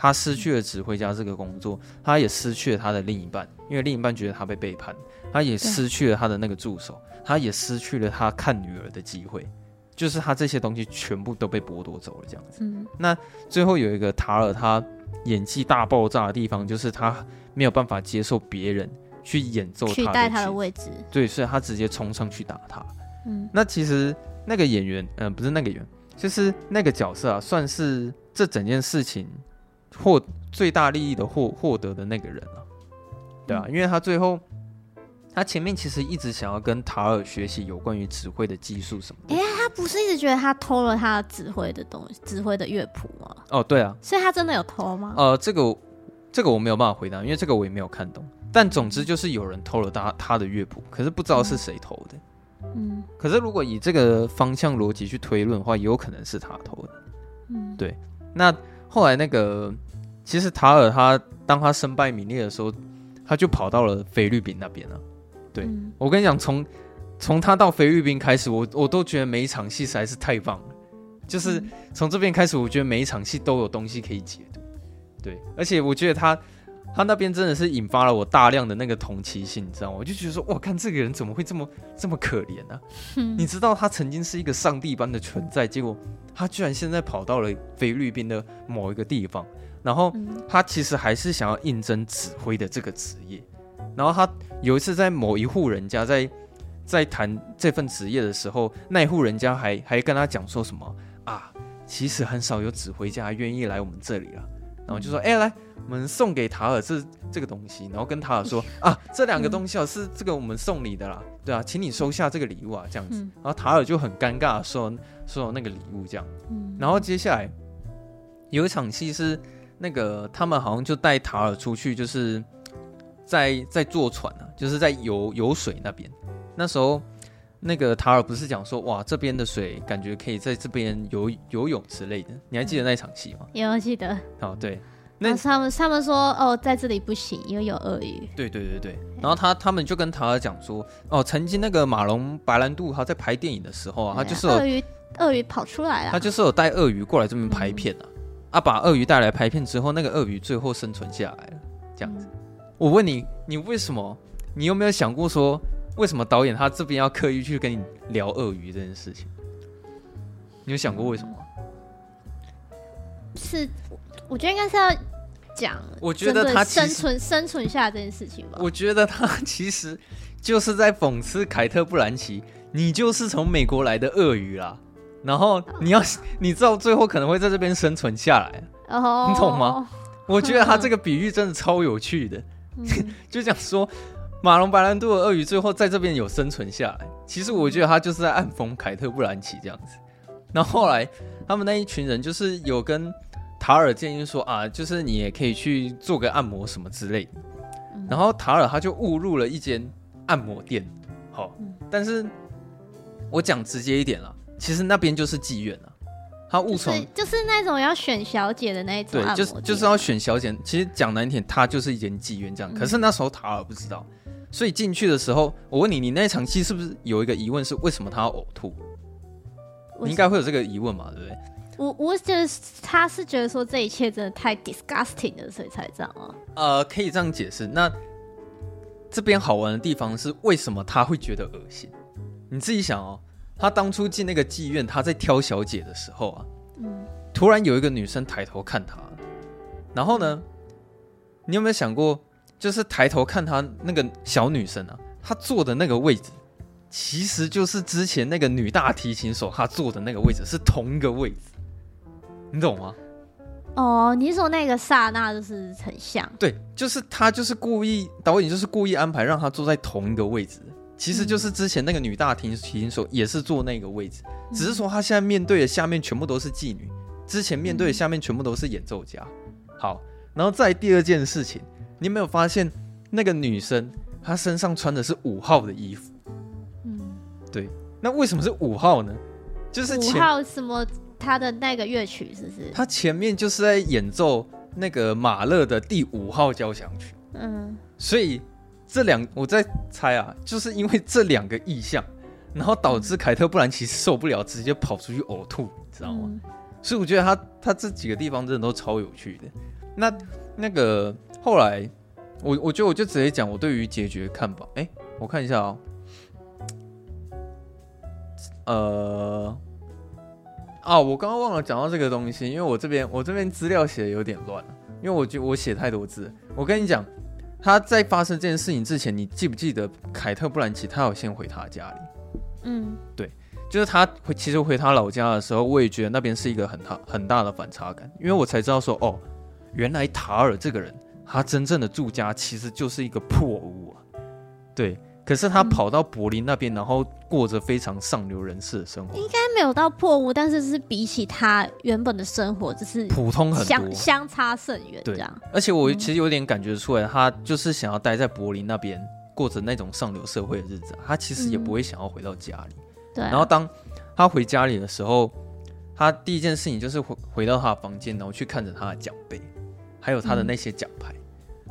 他失去了指挥家这个工作，他也失去了他的另一半，因为另一半觉得他被背叛，他也失去了他的那个助手，他也失去了他看女儿的机会。就是他这些东西全部都被剥夺走了，这样子。嗯，那最后有一个塔尔，他演技大爆炸的地方，就是他没有办法接受别人去演奏他的取代他的位置。对，所以他直接冲上去打他。嗯，那其实那个演员，嗯、呃，不是那个演员，就是那个角色啊，算是这整件事情获最大利益的获获得的那个人了、啊。对啊，嗯、因为他最后他前面其实一直想要跟塔尔学习有关于指挥的技术什么的。哎、欸，他不是一直觉得他偷了他指挥的东西，指挥的乐谱吗？哦，对啊。所以他真的有偷吗？呃，这个这个我没有办法回答，因为这个我也没有看懂。但总之就是有人偷了他他的乐谱，可是不知道是谁偷的。嗯。可是如果以这个方向逻辑去推论的话，也有可能是他偷的。嗯。对。那后来那个，其实塔尔他当他身败名裂的时候，他就跑到了菲律宾那边了。对，嗯、我跟你讲，从从他到菲律宾开始，我我都觉得每一场戏实在是太棒了。就是从这边开始，我觉得每一场戏都有东西可以解读。对，而且我觉得他他那边真的是引发了我大量的那个同情心，你知道吗？我就觉得说，哇，看这个人怎么会这么这么可怜呢、啊？嗯、你知道他曾经是一个上帝般的存在，结果他居然现在跑到了菲律宾的某一个地方，然后他其实还是想要应征指挥的这个职业。然后他有一次在某一户人家在在谈这份职业的时候，那一户人家还还跟他讲说什么啊，其实很少有指挥家愿意来我们这里了。然后就说，哎，来，我们送给塔尔这这个东西，然后跟塔尔说 (laughs) 啊，这两个东西啊是这个我们送你的啦，对啊，请你收下这个礼物啊，这样子。然后塔尔就很尴尬说说那个礼物这样。然后接下来有一场戏是那个他们好像就带塔尔出去，就是。在在坐船啊，就是在游游水那边。那时候，那个塔尔不是讲说，哇，这边的水感觉可以在这边游游泳之类的。你还记得那场戏吗？有记得。哦，对。那他们他们说，哦，在这里不行，因为有鳄鱼。对对对对。然后他他们就跟塔尔讲说，哦，曾经那个马龙白兰度他在拍电影的时候啊，他就是有鳄鱼鳄鱼跑出来了。他就是有带鳄鱼过来这边拍片啊，嗯、啊，把鳄鱼带来拍片之后，那个鳄鱼最后生存下来了，这样子。嗯我问你，你为什么？你有没有想过说，为什么导演他这边要刻意去跟你聊鳄鱼这件事情？你有想过为什么？是，我觉得应该是要讲，我觉得他生存生存下这件事情吧。我觉得他其实就是在讽刺凯特·布兰奇，你就是从美国来的鳄鱼啦。然后你要，你知道最后可能会在这边生存下来，哦，你懂吗？我觉得他这个比喻真的超有趣的。(laughs) 就讲说，马龙白兰度的鳄鱼最后在这边有生存下来。其实我觉得他就是在暗讽凯特·布兰奇这样子。那后后来他们那一群人就是有跟塔尔建议说啊，就是你也可以去做个按摩什么之类的。然后塔尔他就误入了一间按摩店。好，但是我讲直接一点了，其实那边就是妓院了。他误从就是那种要选小姐的那一种，对，就是就是要选小姐。其实讲难听点，他就是一间妓院这样。可是那时候塔尔不知道，所以进去的时候，我问你，你那场戏是不是有一个疑问是为什么他要呕吐？你应该会有这个疑问嘛，对不对？我我觉得他是觉得说这一切真的太 disgusting 了，所以才这样啊。呃，可以这样解释。那这边好玩的地方是为什么他会觉得恶心？你自己想哦。他当初进那个妓院，他在挑小姐的时候啊，嗯，突然有一个女生抬头看他，然后呢，你有没有想过，就是抬头看他那个小女生啊，她坐的那个位置，其实就是之前那个女大提琴手她坐的那个位置是同一个位置，你懂吗？哦，你说那个刹那就是很像，对，就是他就是故意导演就是故意安排让他坐在同一个位置。其实就是之前那个女大提琴手也是坐那个位置，只是说她现在面对的下面全部都是妓女，之前面对的下面全部都是演奏家。好，然后再第二件事情，你有没有发现那个女生她身上穿的是五号的衣服？嗯，对。那为什么是五号呢？就是五号什么？她的那个乐曲是不是？她前面就是在演奏那个马勒的第五号交响曲。嗯，所以。这两我在猜啊，就是因为这两个意象，然后导致凯特·布兰奇受不了，直接跑出去呕吐，你知道吗？嗯、所以我觉得他他这几个地方真的都超有趣的。那那个后来，我我觉得我就直接讲我对于结局的看法。哎，我看一下啊、哦，呃，啊，我刚刚忘了讲到这个东西，因为我这边我这边资料写的有点乱了，因为我觉我写太多字。我跟你讲。他在发生这件事情之前，你记不记得凯特·布兰奇他有先回他家里？嗯，对，就是他回其实回他老家的时候，我也觉得那边是一个很大很大的反差感，因为我才知道说，哦，原来塔尔这个人，他真正的住家其实就是一个破屋啊。对，可是他跑到柏林那边，然后过着非常上流人士的生活。应该没有到破屋，但是是比起他原本的生活，就是普通很多，相差甚远。对，而且我其实有点感觉出来，他就是想要待在柏林那边，过着那种上流社会的日子。他其实也不会想要回到家里。对。然后当他回家里的时候，他第一件事情就是回回到他的房间，然后去看着他的奖杯，还有他的那些奖牌。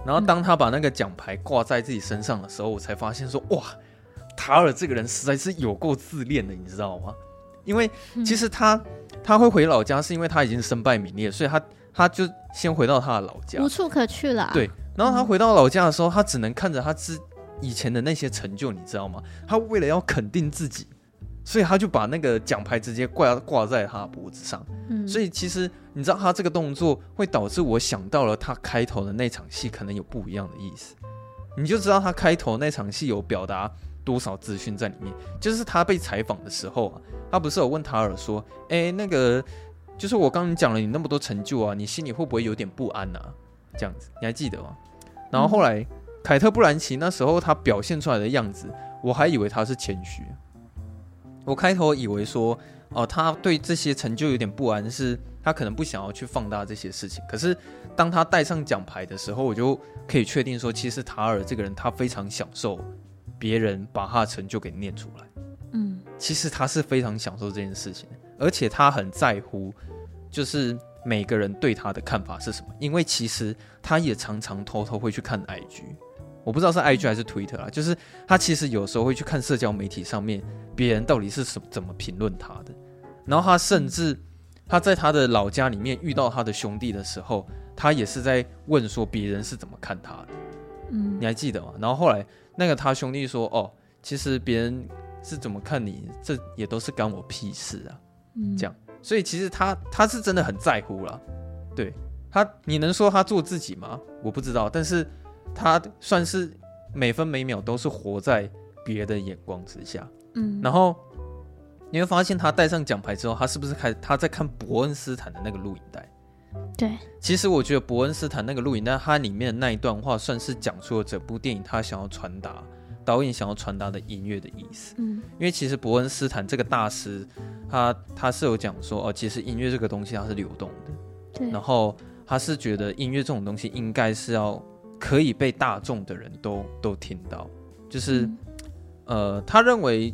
然后当他把那个奖牌挂在自己身上的时候，我才发现说，哇，塔尔这个人实在是有够自恋的，你知道吗？因为其实他他会回老家，是因为他已经身败名裂，所以他他就先回到他的老家，无处可去了。对，然后他回到老家的时候，他只能看着他之以前的那些成就，你知道吗？他为了要肯定自己。所以他就把那个奖牌直接挂挂在他脖子上。嗯，所以其实你知道他这个动作会导致我想到了他开头的那场戏可能有不一样的意思，你就知道他开头那场戏有表达多少资讯在里面。就是他被采访的时候啊，他不是有问塔尔说：“诶，那个就是我刚刚讲了你那么多成就啊，你心里会不会有点不安啊？”这样子你还记得吗？然后后来凯特·布兰奇那时候他表现出来的样子，我还以为他是谦虚。我开头以为说，哦、呃，他对这些成就有点不安，是他可能不想要去放大这些事情。可是当他戴上奖牌的时候，我就可以确定说，其实塔尔这个人他非常享受别人把他的成就给念出来。嗯，其实他是非常享受这件事情，而且他很在乎，就是每个人对他的看法是什么。因为其实他也常常偷偷会去看 IG。我不知道是 IG 还是 Twitter 啊，就是他其实有时候会去看社交媒体上面别人到底是什怎么评论他的，然后他甚至他在他的老家里面遇到他的兄弟的时候，他也是在问说别人是怎么看他的，嗯，你还记得吗？然后后来那个他兄弟说，哦，其实别人是怎么看你，这也都是干我屁事啊，嗯，这样，所以其实他他是真的很在乎啦，对他，你能说他做自己吗？我不知道，但是。他算是每分每秒都是活在别的眼光之下，嗯，然后你会发现他戴上奖牌之后，他是不是开他在看伯恩斯坦的那个录影带？对，其实我觉得伯恩斯坦那个录影带，它里面的那一段话，算是讲出了整部电影他想要传达，导演想要传达的音乐的意思。嗯，因为其实伯恩斯坦这个大师，他他是有讲说，哦，其实音乐这个东西它是流动的，对，然后他是觉得音乐这种东西应该是要。可以被大众的人都都听到，就是，嗯、呃，他认为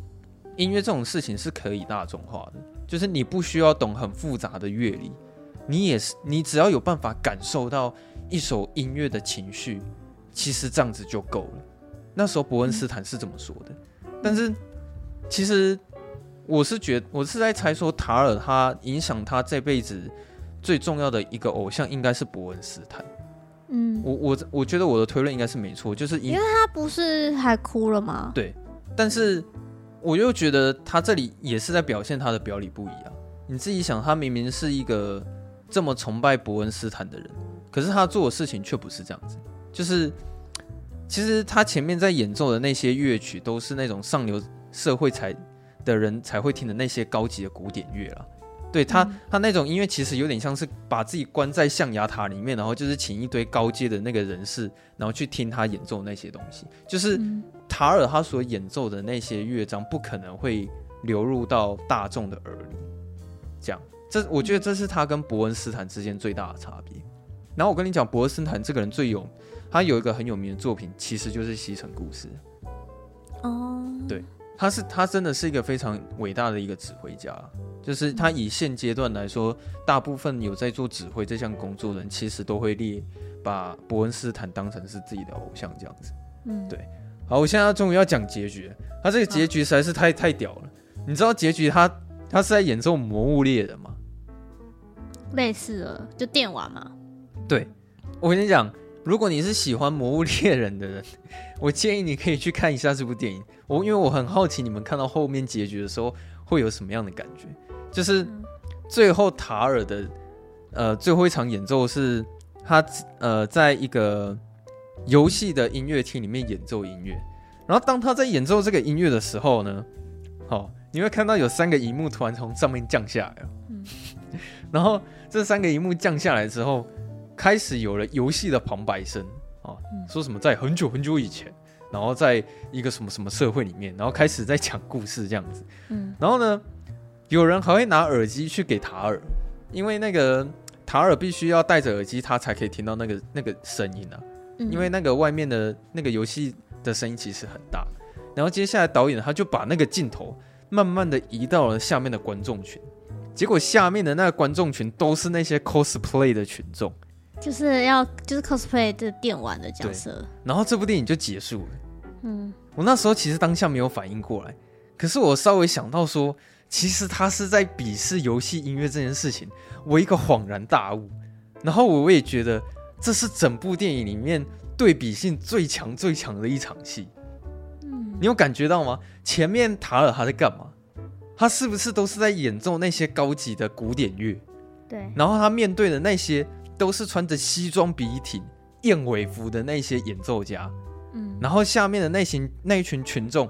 音乐这种事情是可以大众化的，就是你不需要懂很复杂的乐理，你也是，你只要有办法感受到一首音乐的情绪，其实这样子就够了。那时候伯恩斯坦是这么说的，但是其实我是觉得，我是在猜说塔尔他影响他这辈子最重要的一个偶像应该是伯恩斯坦。嗯，我我我觉得我的推论应该是没错，就是因，因为他不是还哭了吗？对，但是我又觉得他这里也是在表现他的表里不一啊。你自己想，他明明是一个这么崇拜伯恩斯坦的人，可是他做的事情却不是这样子。就是其实他前面在演奏的那些乐曲，都是那种上流社会才的人才会听的那些高级的古典乐了。对他，他那种音乐其实有点像是把自己关在象牙塔里面，然后就是请一堆高阶的那个人士，然后去听他演奏那些东西。就是塔尔他所演奏的那些乐章，不可能会流入到大众的耳里。这样，这我觉得这是他跟伯恩斯坦之间最大的差别。然后我跟你讲，伯恩斯坦这个人最有，他有一个很有名的作品，其实就是《西城故事》。哦，对。他是他真的是一个非常伟大的一个指挥家，就是他以现阶段来说，大部分有在做指挥这项工作的人，其实都会列把伯恩斯坦当成是自己的偶像这样子。嗯，对。好，我现在终于要讲结局，他这个结局实在是太太屌了。你知道结局他他是在演奏《魔物猎人》吗？类似的，就电玩嘛。对，我跟你讲。如果你是喜欢《魔物猎人》的人，(laughs) 我建议你可以去看一下这部电影。我因为我很好奇，你们看到后面结局的时候会有什么样的感觉？就是最后塔尔的呃最后一场演奏是他呃在一个游戏的音乐厅里面演奏音乐，然后当他在演奏这个音乐的时候呢，好，你会看到有三个荧幕突然从上面降下来了，(laughs) 然后这三个荧幕降下来之后。开始有了游戏的旁白声。啊，说什么在很久很久以前，然然后在一个什么什么社会里面，然后开始在讲故事这样子。嗯，然后呢，有人还会拿耳机去给塔尔，因为那个塔尔必须要戴着耳机，他才可以听到那个那个声音啊。嗯，因为那个外面的那个游戏的声音其实很大。然后接下来导演他就把那个镜头慢慢的移到了下面的观众群，结果下面的那个观众群都是那些 cosplay 的群众。就是要就是 cosplay 的电玩的角色，然后这部电影就结束了。嗯，我那时候其实当下没有反应过来，可是我稍微想到说，其实他是在鄙视游戏音乐这件事情，我一个恍然大悟。然后我也觉得这是整部电影里面对比性最强最强的一场戏。嗯，你有感觉到吗？前面塔尔他在干嘛？他是不是都是在演奏那些高级的古典乐？对，然后他面对的那些。都是穿着西装笔挺、燕尾服的那些演奏家，嗯，然后下面的那些那一群群众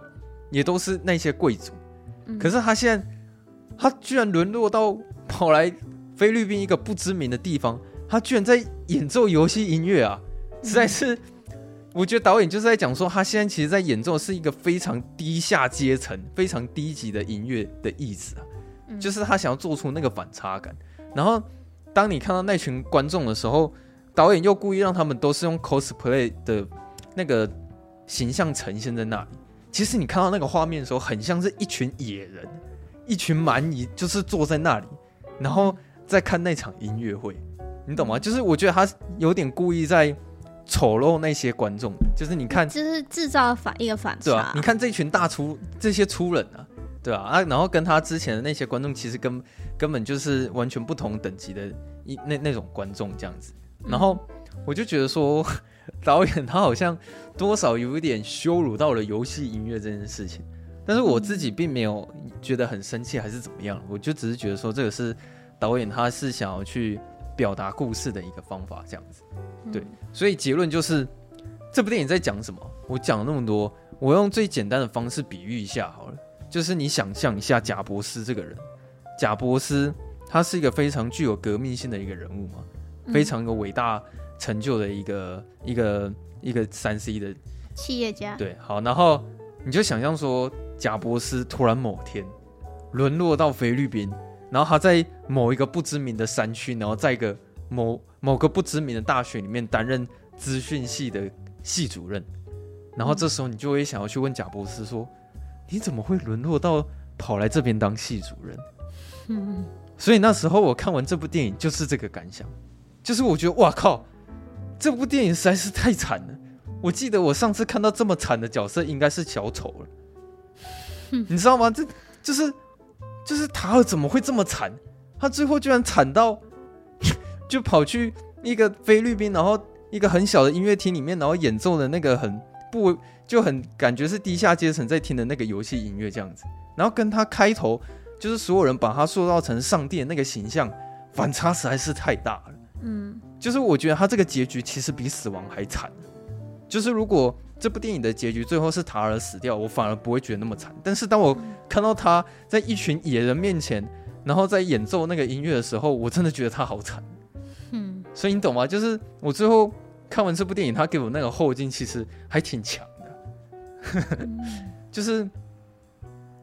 也都是那些贵族，嗯，可是他现在他居然沦落到跑来菲律宾一个不知名的地方，他居然在演奏游戏音乐啊！实在是，我觉得导演就是在讲说，他现在其实在演奏是一个非常低下阶层、非常低级的音乐的意思啊，就是他想要做出那个反差感，然后。当你看到那群观众的时候，导演又故意让他们都是用 cosplay 的那个形象呈现在那里。其实你看到那个画面的时候，很像是一群野人，一群蛮夷，就是坐在那里，然后在看那场音乐会。你懂吗？就是我觉得他有点故意在丑陋那些观众。就是你看，就是制造反一个反差。对啊，你看这群大粗这些粗人啊。对啊，啊，然后跟他之前的那些观众其实根根本就是完全不同等级的一那那种观众这样子，然后我就觉得说 (laughs) 导演他好像多少有一点羞辱到了游戏音乐这件事情，但是我自己并没有觉得很生气还是怎么样，我就只是觉得说这个是导演他是想要去表达故事的一个方法这样子，对，所以结论就是这部电影在讲什么？我讲了那么多，我用最简单的方式比喻一下好了。就是你想象一下贾伯斯这个人，贾伯斯他是一个非常具有革命性的一个人物嘛，嗯、非常有伟大成就的一个一个一个三 C 的企业家。对，好，然后你就想象说，贾伯斯突然某天沦落到菲律宾，然后他在某一个不知名的山区，然后在一个某某个不知名的大学里面担任资讯系的系主任，然后这时候你就会想要去问贾伯斯说。你怎么会沦落到跑来这边当系主任？嗯，(laughs) 所以那时候我看完这部电影就是这个感想，就是我觉得哇靠，这部电影实在是太惨了。我记得我上次看到这么惨的角色应该是小丑了，你知道吗？这就是就是塔尔怎么会这么惨？他最后居然惨到 (laughs) 就跑去一个菲律宾，然后一个很小的音乐厅里面，然后演奏的那个很不。就很感觉是低下阶层在听的那个游戏音乐这样子，然后跟他开头就是所有人把他塑造成上帝的那个形象反差实在是太大了。嗯，就是我觉得他这个结局其实比死亡还惨。就是如果这部电影的结局最后是塔尔死掉，我反而不会觉得那么惨。但是当我看到他在一群野人面前，然后在演奏那个音乐的时候，我真的觉得他好惨。嗯，所以你懂吗？就是我最后看完这部电影，他给我那个后劲其实还挺强的。(laughs) 就是，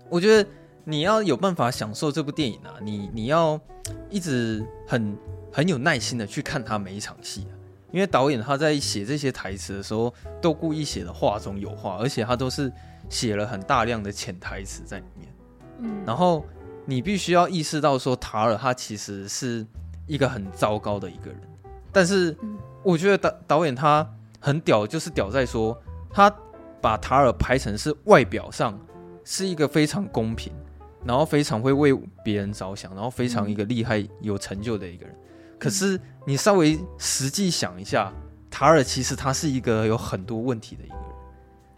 我觉得你要有办法享受这部电影啊，你你要一直很很有耐心的去看他每一场戏啊，因为导演他在写这些台词的时候，都故意写的话中有话，而且他都是写了很大量的潜台词在里面。嗯，然后你必须要意识到说，塔尔他其实是一个很糟糕的一个人，但是我觉得导导演他很屌，就是屌在说他。把塔尔拍成是外表上是一个非常公平，然后非常会为别人着想，然后非常一个厉害有成就的一个人。可是你稍微实际想一下，塔尔其实他是一个有很多问题的一个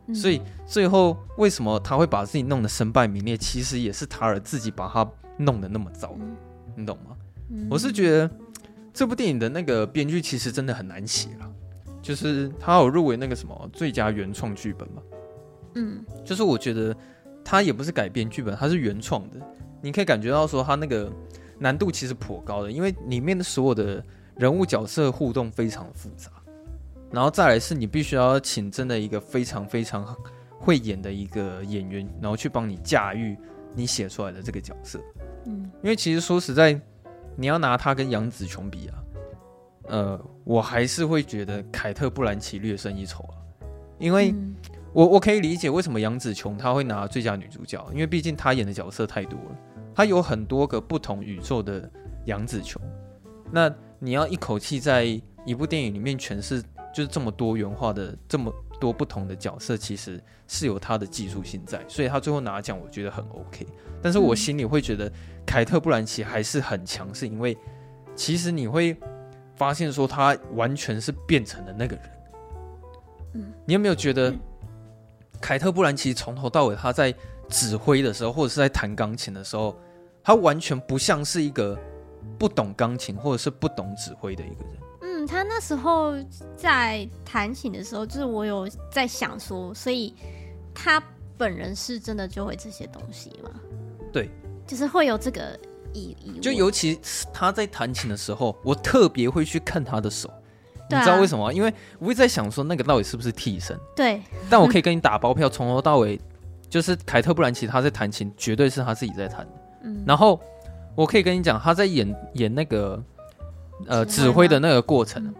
人。所以最后为什么他会把自己弄得身败名裂？其实也是塔尔自己把他弄得那么糟，你懂吗？我是觉得这部电影的那个编剧其实真的很难写了。就是他有入围那个什么最佳原创剧本嘛，嗯，就是我觉得他也不是改编剧本，他是原创的。你可以感觉到说他那个难度其实颇高的，因为里面的所有的人物角色互动非常复杂，然后再来是你必须要请真的一个非常非常会演的一个演员，然后去帮你驾驭你写出来的这个角色。嗯，因为其实说实在，你要拿他跟杨紫琼比啊，呃，我还是会觉得凯特·布兰奇略胜一筹啊。因为我我可以理解为什么杨紫琼她会拿最佳女主角，因为毕竟她演的角色太多了，她有很多个不同宇宙的杨紫琼。那你要一口气在一部电影里面诠释，就是这么多元化的这么多不同的角色，其实是有他的技术性在，所以他最后拿奖，我觉得很 OK。但是我心里会觉得凯特·布兰奇还是很强是，因为其实你会发现说他完全是变成了那个人。嗯，你有没有觉得凯特·布兰奇从头到尾他在指挥的时候，或者是在弹钢琴的时候，他完全不像是一个。不懂钢琴或者是不懂指挥的一个人。嗯，他那时候在弹琴的时候，就是我有在想说，所以他本人是真的就会这些东西吗？对，就是会有这个意义。就尤其他在弹琴的时候，我特别会去看他的手，你知道为什么？因为我会在想说，那个到底是不是替身？对。但我可以跟你打包票，从头到尾，就是凯特·布兰奇他在弹琴，绝对是他自己在弹。嗯，然后。我可以跟你讲，他在演演那个呃指挥的那个过程，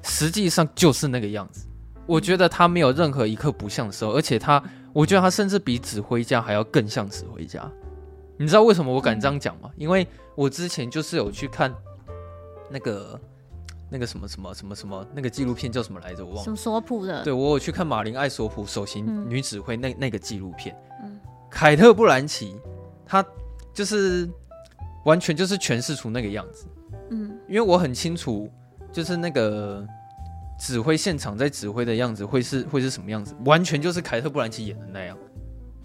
实际上就是那个样子。我觉得他没有任何一刻不像的时候，而且他，我觉得他甚至比指挥家还要更像指挥家。你知道为什么我敢这样讲吗？因为我之前就是有去看那个那个什么什么什么什么那个纪录片叫什么来着？我忘了。什么索普的？对，我有去看马林·艾索普首席女指挥那那个纪录片。嗯。凯特·布兰奇，她就是。完全就是诠释出那个样子，嗯，因为我很清楚，就是那个指挥现场在指挥的样子会是会是什么样子，完全就是凯特·布兰奇演的那样，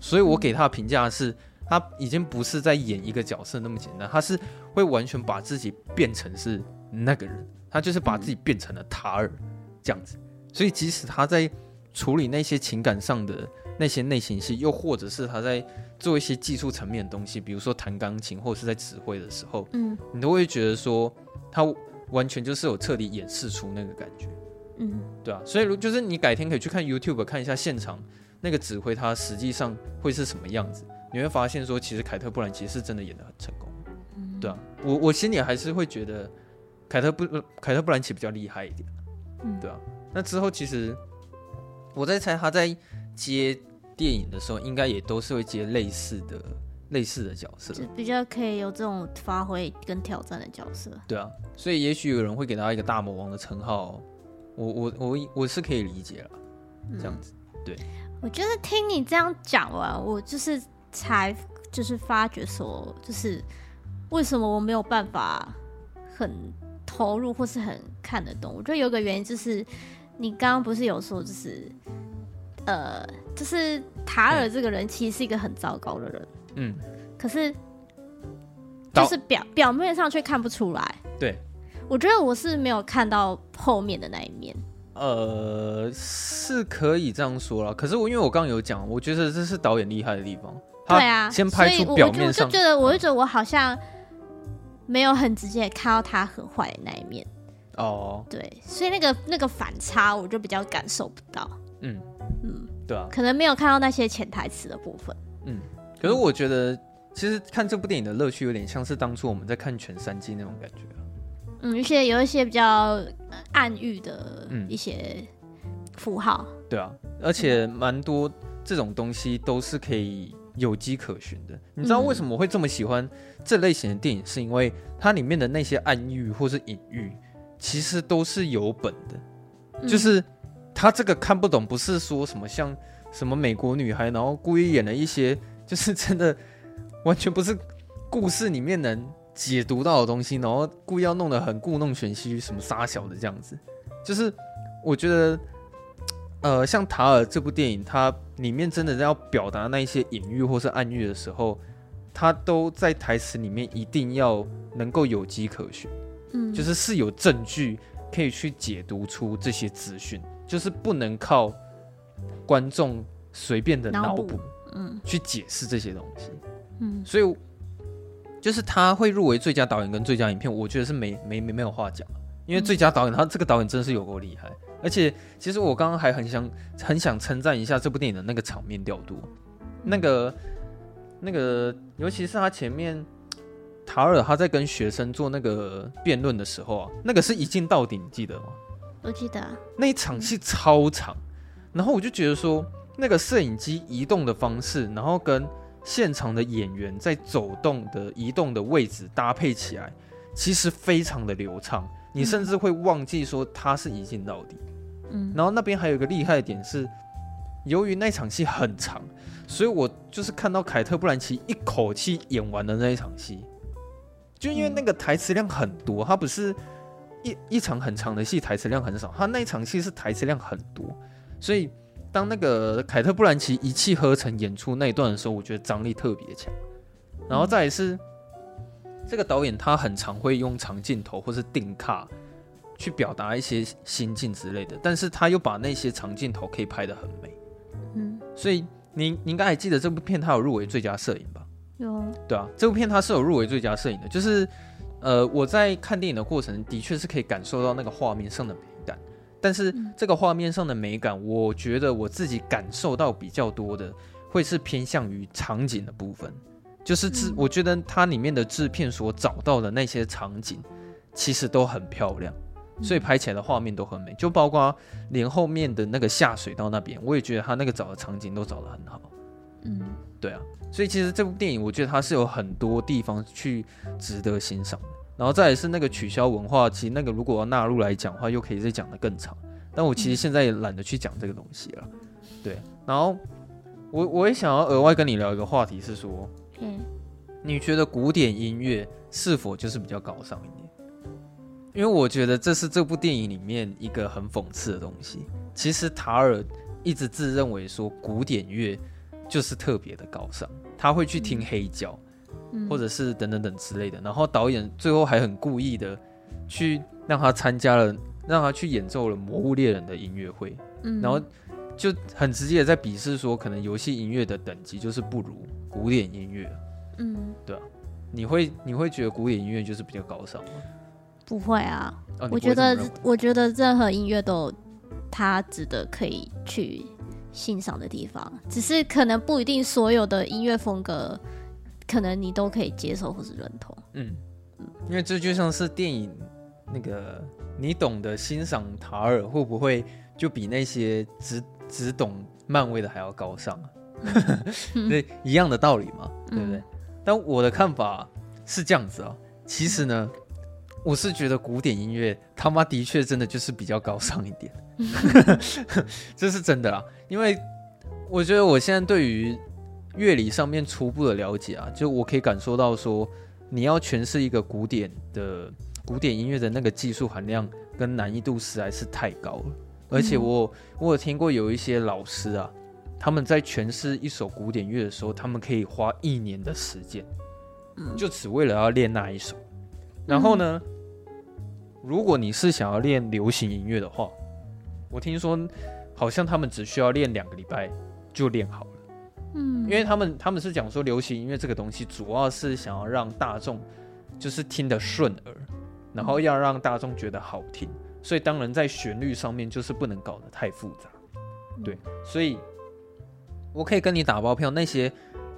所以我给他的评价是，他已经不是在演一个角色那么简单，他是会完全把自己变成是那个人，他就是把自己变成了塔尔这样子，所以即使他在处理那些情感上的那些内心戏，又或者是他在。做一些技术层面的东西，比如说弹钢琴或者是在指挥的时候，嗯，你都会觉得说他完全就是有彻底演示出那个感觉，嗯，对啊，所以如就是你改天可以去看 YouTube 看一下现场那个指挥，他实际上会是什么样子，你会发现说其实凯特·布兰奇是真的演的很成功，嗯，对啊，我我心里还是会觉得凯特布凯特·布兰奇比较厉害一点，嗯，对啊，那之后其实我在猜他在接。电影的时候，应该也都是会接类似的、类似的角色，就比较可以有这种发挥跟挑战的角色。对啊，所以也许有人会给他一个大魔王的称号，我、我、我、我是可以理解了。这样子，嗯、对。我觉得听你这样讲完，我就是才就是发觉说，就是为什么我没有办法很投入或是很看得懂。我觉得有个原因就是，你刚刚不是有说就是。呃，就是塔尔这个人其实是一个很糟糕的人，嗯，可是就是表表面上却看不出来。对，我觉得我是没有看到后面的那一面。呃，是可以这样说啦，可是我因为我刚刚有讲，我觉得这是导演厉害的地方。对啊，先拍出表面上，我就觉得，我就觉得我好像没有很直接看到他很坏的那一面。哦，对，所以那个那个反差，我就比较感受不到。嗯。嗯，对啊，可能没有看到那些潜台词的部分。嗯，可是我觉得，其实看这部电影的乐趣有点像是当初我们在看《全三季》那种感觉啊。嗯，一些有一些比较暗喻的一些符号。嗯，对啊，而且蛮多这种东西都是可以有迹可循的。你知道为什么我会这么喜欢这类型的电影？是因为它里面的那些暗喻或是隐喻，其实都是有本的，就是。他这个看不懂，不是说什么像什么美国女孩，然后故意演了一些，(laughs) 就是真的完全不是故事里面能解读到的东西，然后故意要弄得很故弄玄虚，什么杀小的这样子。就是我觉得，呃，像塔尔这部电影，它里面真的要表达那一些隐喻或是暗喻的时候，它都在台词里面一定要能够有迹可循，嗯，就是是有证据可以去解读出这些资讯。就是不能靠观众随便的脑补，嗯，去解释这些东西，嗯，所以就是他会入围最佳导演跟最佳影片，我觉得是没没没没有话讲，因为最佳导演，他这个导演真的是有够厉害。而且，其实我刚刚还很想很想称赞一下这部电影的那个场面调度，那个那个，尤其是他前面 (tsk) 塔尔他在跟学生做那个辩论的时候啊，那个是一镜到底，你记得吗？我记得。那一场戏超长，然后我就觉得说，那个摄影机移动的方式，然后跟现场的演员在走动的移动的位置搭配起来，其实非常的流畅，你甚至会忘记说他是一镜到底。嗯，然后那边还有一个厉害的点是，由于那场戏很长，所以我就是看到凯特·布兰奇一口气演完的那一场戏，就因为那个台词量很多，他不是一一场很长的戏，台词量很少，他那一场戏是台词量很多，所以当那个凯特·布兰奇一气呵成演出那一段的时候，我觉得张力特别强。然后再来是这个导演，他很常会用长镜头或是定卡。去表达一些心境之类的，但是他又把那些长镜头可以拍得很美，嗯，所以你你应该还记得这部片它有入围最佳摄影吧？有，对啊，这部片它是有入围最佳摄影的，就是呃我在看电影的过程的确是可以感受到那个画面上的美感，但是这个画面上的美感，我觉得我自己感受到比较多的会是偏向于场景的部分，就是制，我觉得它里面的制片所找到的那些场景其实都很漂亮。所以拍起来的画面都很美，就包括连后面的那个下水道那边，我也觉得他那个找的场景都找得很好。嗯，对啊，所以其实这部电影我觉得它是有很多地方去值得欣赏的。然后再来是那个取消文化，其实那个如果要纳入来讲的话，又可以再讲得更长。但我其实现在也懒得去讲这个东西了。对，然后我我也想要额外跟你聊一个话题是说，嗯，你觉得古典音乐是否就是比较高尚一点？因为我觉得这是这部电影里面一个很讽刺的东西。其实塔尔一直自认为说古典乐就是特别的高尚，他会去听黑胶，或者是等等等之类的。然后导演最后还很故意的去让他参加了，让他去演奏了《魔物猎人》的音乐会，然后就很直接的在鄙视说，可能游戏音乐的等级就是不如古典音乐。嗯，对啊，你会你会觉得古典音乐就是比较高尚吗？不会啊，哦、我觉得我觉得任何音乐都有它值得可以去欣赏的地方，只是可能不一定所有的音乐风格，可能你都可以接受或是认同。嗯嗯，因为这就像是电影那个，你懂得欣赏塔尔会不会就比那些只只懂漫威的还要高尚啊？(laughs) (laughs) 对，一样的道理嘛，对不对？嗯、但我的看法是这样子啊，其实呢。我是觉得古典音乐他妈的确真的就是比较高尚一点，(laughs) 这是真的啦。因为我觉得我现在对于乐理上面初步的了解啊，就我可以感受到说，你要诠释一个古典的古典音乐的那个技术含量跟难易度实在是太高了。而且我我有听过有一些老师啊，他们在诠释一首古典乐的时候，他们可以花一年的时间，就只为了要练那一首。然后呢，如果你是想要练流行音乐的话，我听说好像他们只需要练两个礼拜就练好了。嗯，因为他们他们是讲说流行音乐这个东西主要是想要让大众就是听得顺耳，然后要让大众觉得好听，所以当然在旋律上面就是不能搞得太复杂。对，所以我可以跟你打包票，那些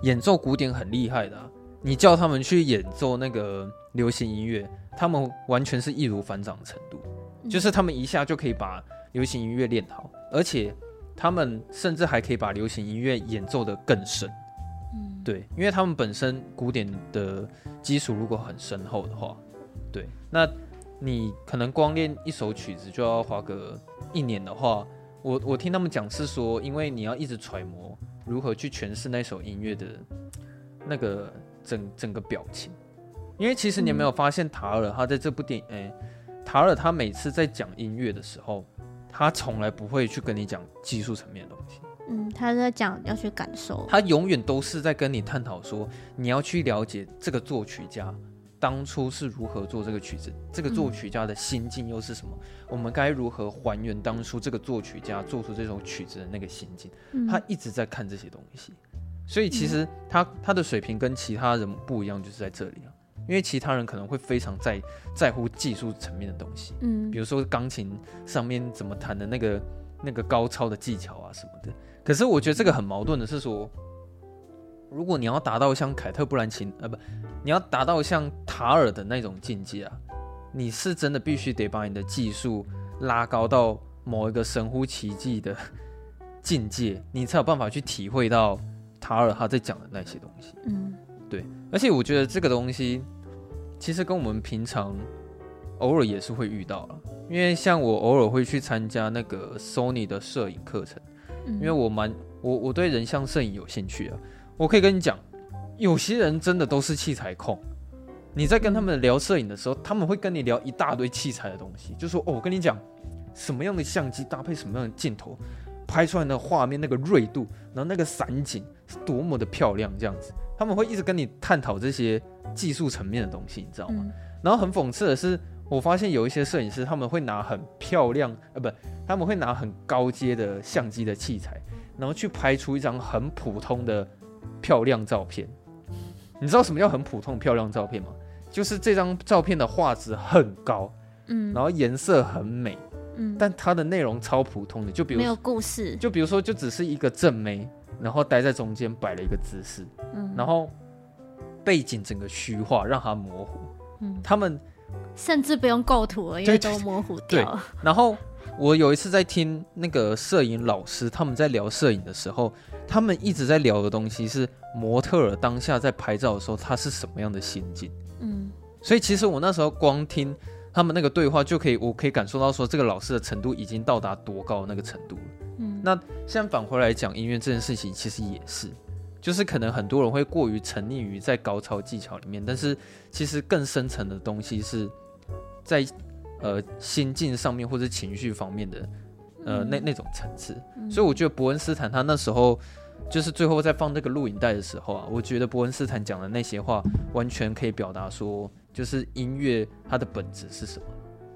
演奏古典很厉害的啊，你叫他们去演奏那个流行音乐。他们完全是易如反掌的程度，就是他们一下就可以把流行音乐练好，而且他们甚至还可以把流行音乐演奏得更深。嗯，对，因为他们本身古典的基础如果很深厚的话，对，那你可能光练一首曲子就要花个一年的话，我我听他们讲是说，因为你要一直揣摩如何去诠释那首音乐的那个整整个表情。因为其实你有没有发现，塔尔他在这部电影，哎，塔尔他每次在讲音乐的时候，他从来不会去跟你讲技术层面的东西。嗯，他在讲要去感受。他永远都是在跟你探讨说，你要去了解这个作曲家当初是如何做这个曲子，这个作曲家的心境又是什么？我们该如何还原当初这个作曲家做出这首曲子的那个心境？他一直在看这些东西，所以其实他他的水平跟其他人不一样，就是在这里啊。因为其他人可能会非常在在乎技术层面的东西，嗯，比如说钢琴上面怎么弹的那个那个高超的技巧啊什么的。可是我觉得这个很矛盾的是说，如果你要达到像凯特·布兰琴，呃，不，你要达到像塔尔的那种境界啊，你是真的必须得把你的技术拉高到某一个神乎其技的境界，你才有办法去体会到塔尔他在讲的那些东西。嗯，对。而且我觉得这个东西其实跟我们平常偶尔也是会遇到了，因为像我偶尔会去参加那个 Sony 的摄影课程，因为我蛮我我对人像摄影有兴趣啊。我可以跟你讲，有些人真的都是器材控。你在跟他们聊摄影的时候，他们会跟你聊一大堆器材的东西，就说哦，我跟你讲，什么样的相机搭配什么样的镜头，拍出来的画面那个锐度，然后那个散景是多么的漂亮，这样子，他们会一直跟你探讨这些技术层面的东西，你知道吗？然后很讽刺的是，我发现有一些摄影师他们会拿很漂亮，呃，不，他们会拿很高阶的相机的器材，然后去拍出一张很普通的。漂亮照片，你知道什么叫很普通漂亮照片吗？就是这张照片的画质很高，嗯，然后颜色很美，嗯，但它的内容超普通的，就比如没有故事，就比如说就只是一个正妹，然后待在中间摆了一个姿势，嗯，然后背景整个虚化，让它模糊，嗯，他们甚至不用构图了，因为都模糊掉了。然后我有一次在听那个摄影老师他们在聊摄影的时候。他们一直在聊的东西是模特儿当下在拍照的时候，他是什么样的心境？嗯，所以其实我那时候光听他们那个对话就可以，我可以感受到说这个老师的程度已经到达多高的那个程度了。嗯，那现在返回来讲音乐这件事情，其实也是，就是可能很多人会过于沉溺于在高超技巧里面，但是其实更深层的东西是在呃心境上面或者情绪方面的。呃，那那种层次，所以我觉得伯恩斯坦他那时候就是最后在放那个录影带的时候啊，我觉得伯恩斯坦讲的那些话完全可以表达说，就是音乐它的本质是什么？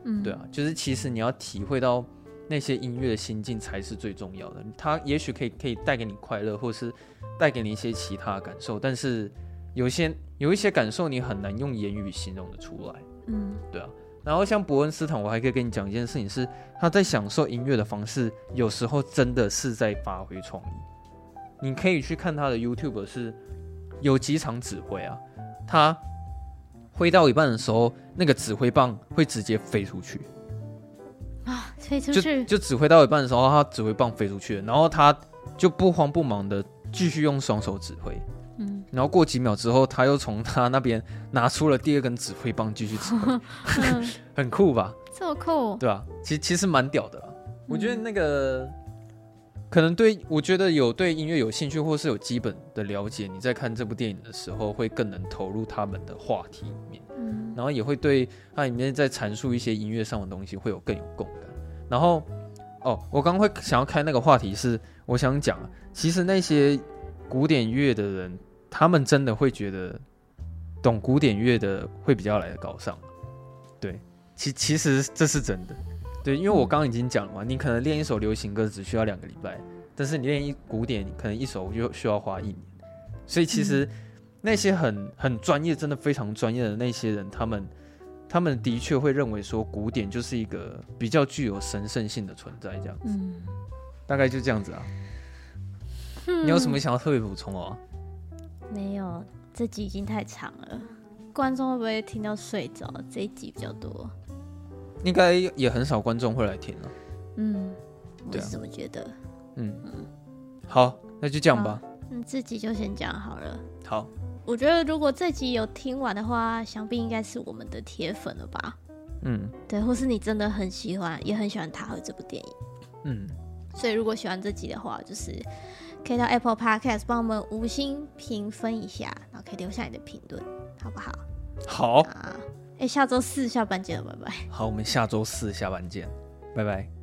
嗯，对啊，就是其实你要体会到那些音乐的心境才是最重要的。它也许可以可以带给你快乐，或是带给你一些其他的感受，但是有些有一些感受你很难用言语形容的出来。嗯，对啊。然后像伯恩斯坦，我还可以跟你讲一件事情是，他在享受音乐的方式，有时候真的是在发挥创意。你可以去看他的 YouTube，是有几场指挥啊，他挥到一半的时候，那个指挥棒会直接飞出去啊，飞出去，就就指挥到一半的时候，他指挥棒飞出去了，然后他就不慌不忙的继续用双手指挥。嗯，然后过几秒之后，他又从他那边拿出了第二根指挥棒，继续指挥，嗯、(laughs) 很酷吧？(laughs) 这么酷？对啊，其实其实蛮屌的啦。我觉得那个、嗯、可能对我觉得有对音乐有兴趣，或是有基本的了解，你在看这部电影的时候，会更能投入他们的话题里面。嗯，然后也会对它里面在阐述一些音乐上的东西，会有更有共感。然后，哦，我刚刚会想要开那个话题是，我想讲，其实那些古典乐的人。他们真的会觉得懂古典乐的会比较来的高尚，对，其其实这是真的，对，因为我刚刚已经讲了嘛，你可能练一首流行歌只需要两个礼拜，但是你练一古典，你可能一首就需要花一年，所以其实那些很很专业，真的非常专业的那些人，他们他们的确会认为说古典就是一个比较具有神圣性的存在，这样子，嗯，大概就这样子啊，你有什么想要特别补充哦？没有，这集已经太长了，观众会不会听到睡着？这一集比较多，应该也很少观众会来听了。嗯，我是这么觉得。嗯嗯，好，那就这样吧。嗯，自己就先讲好了。好，我觉得如果这集有听完的话，想必应该是我们的铁粉了吧？嗯，对，或是你真的很喜欢，也很喜欢塔和这部电影。嗯，所以如果喜欢这集的话，就是。可以到 Apple Podcast 帮我们五星评分一下，然后可以留下你的评论，好不好？好啊！哎，下周四下班见了，拜拜。好，我们下周四下班见，拜拜。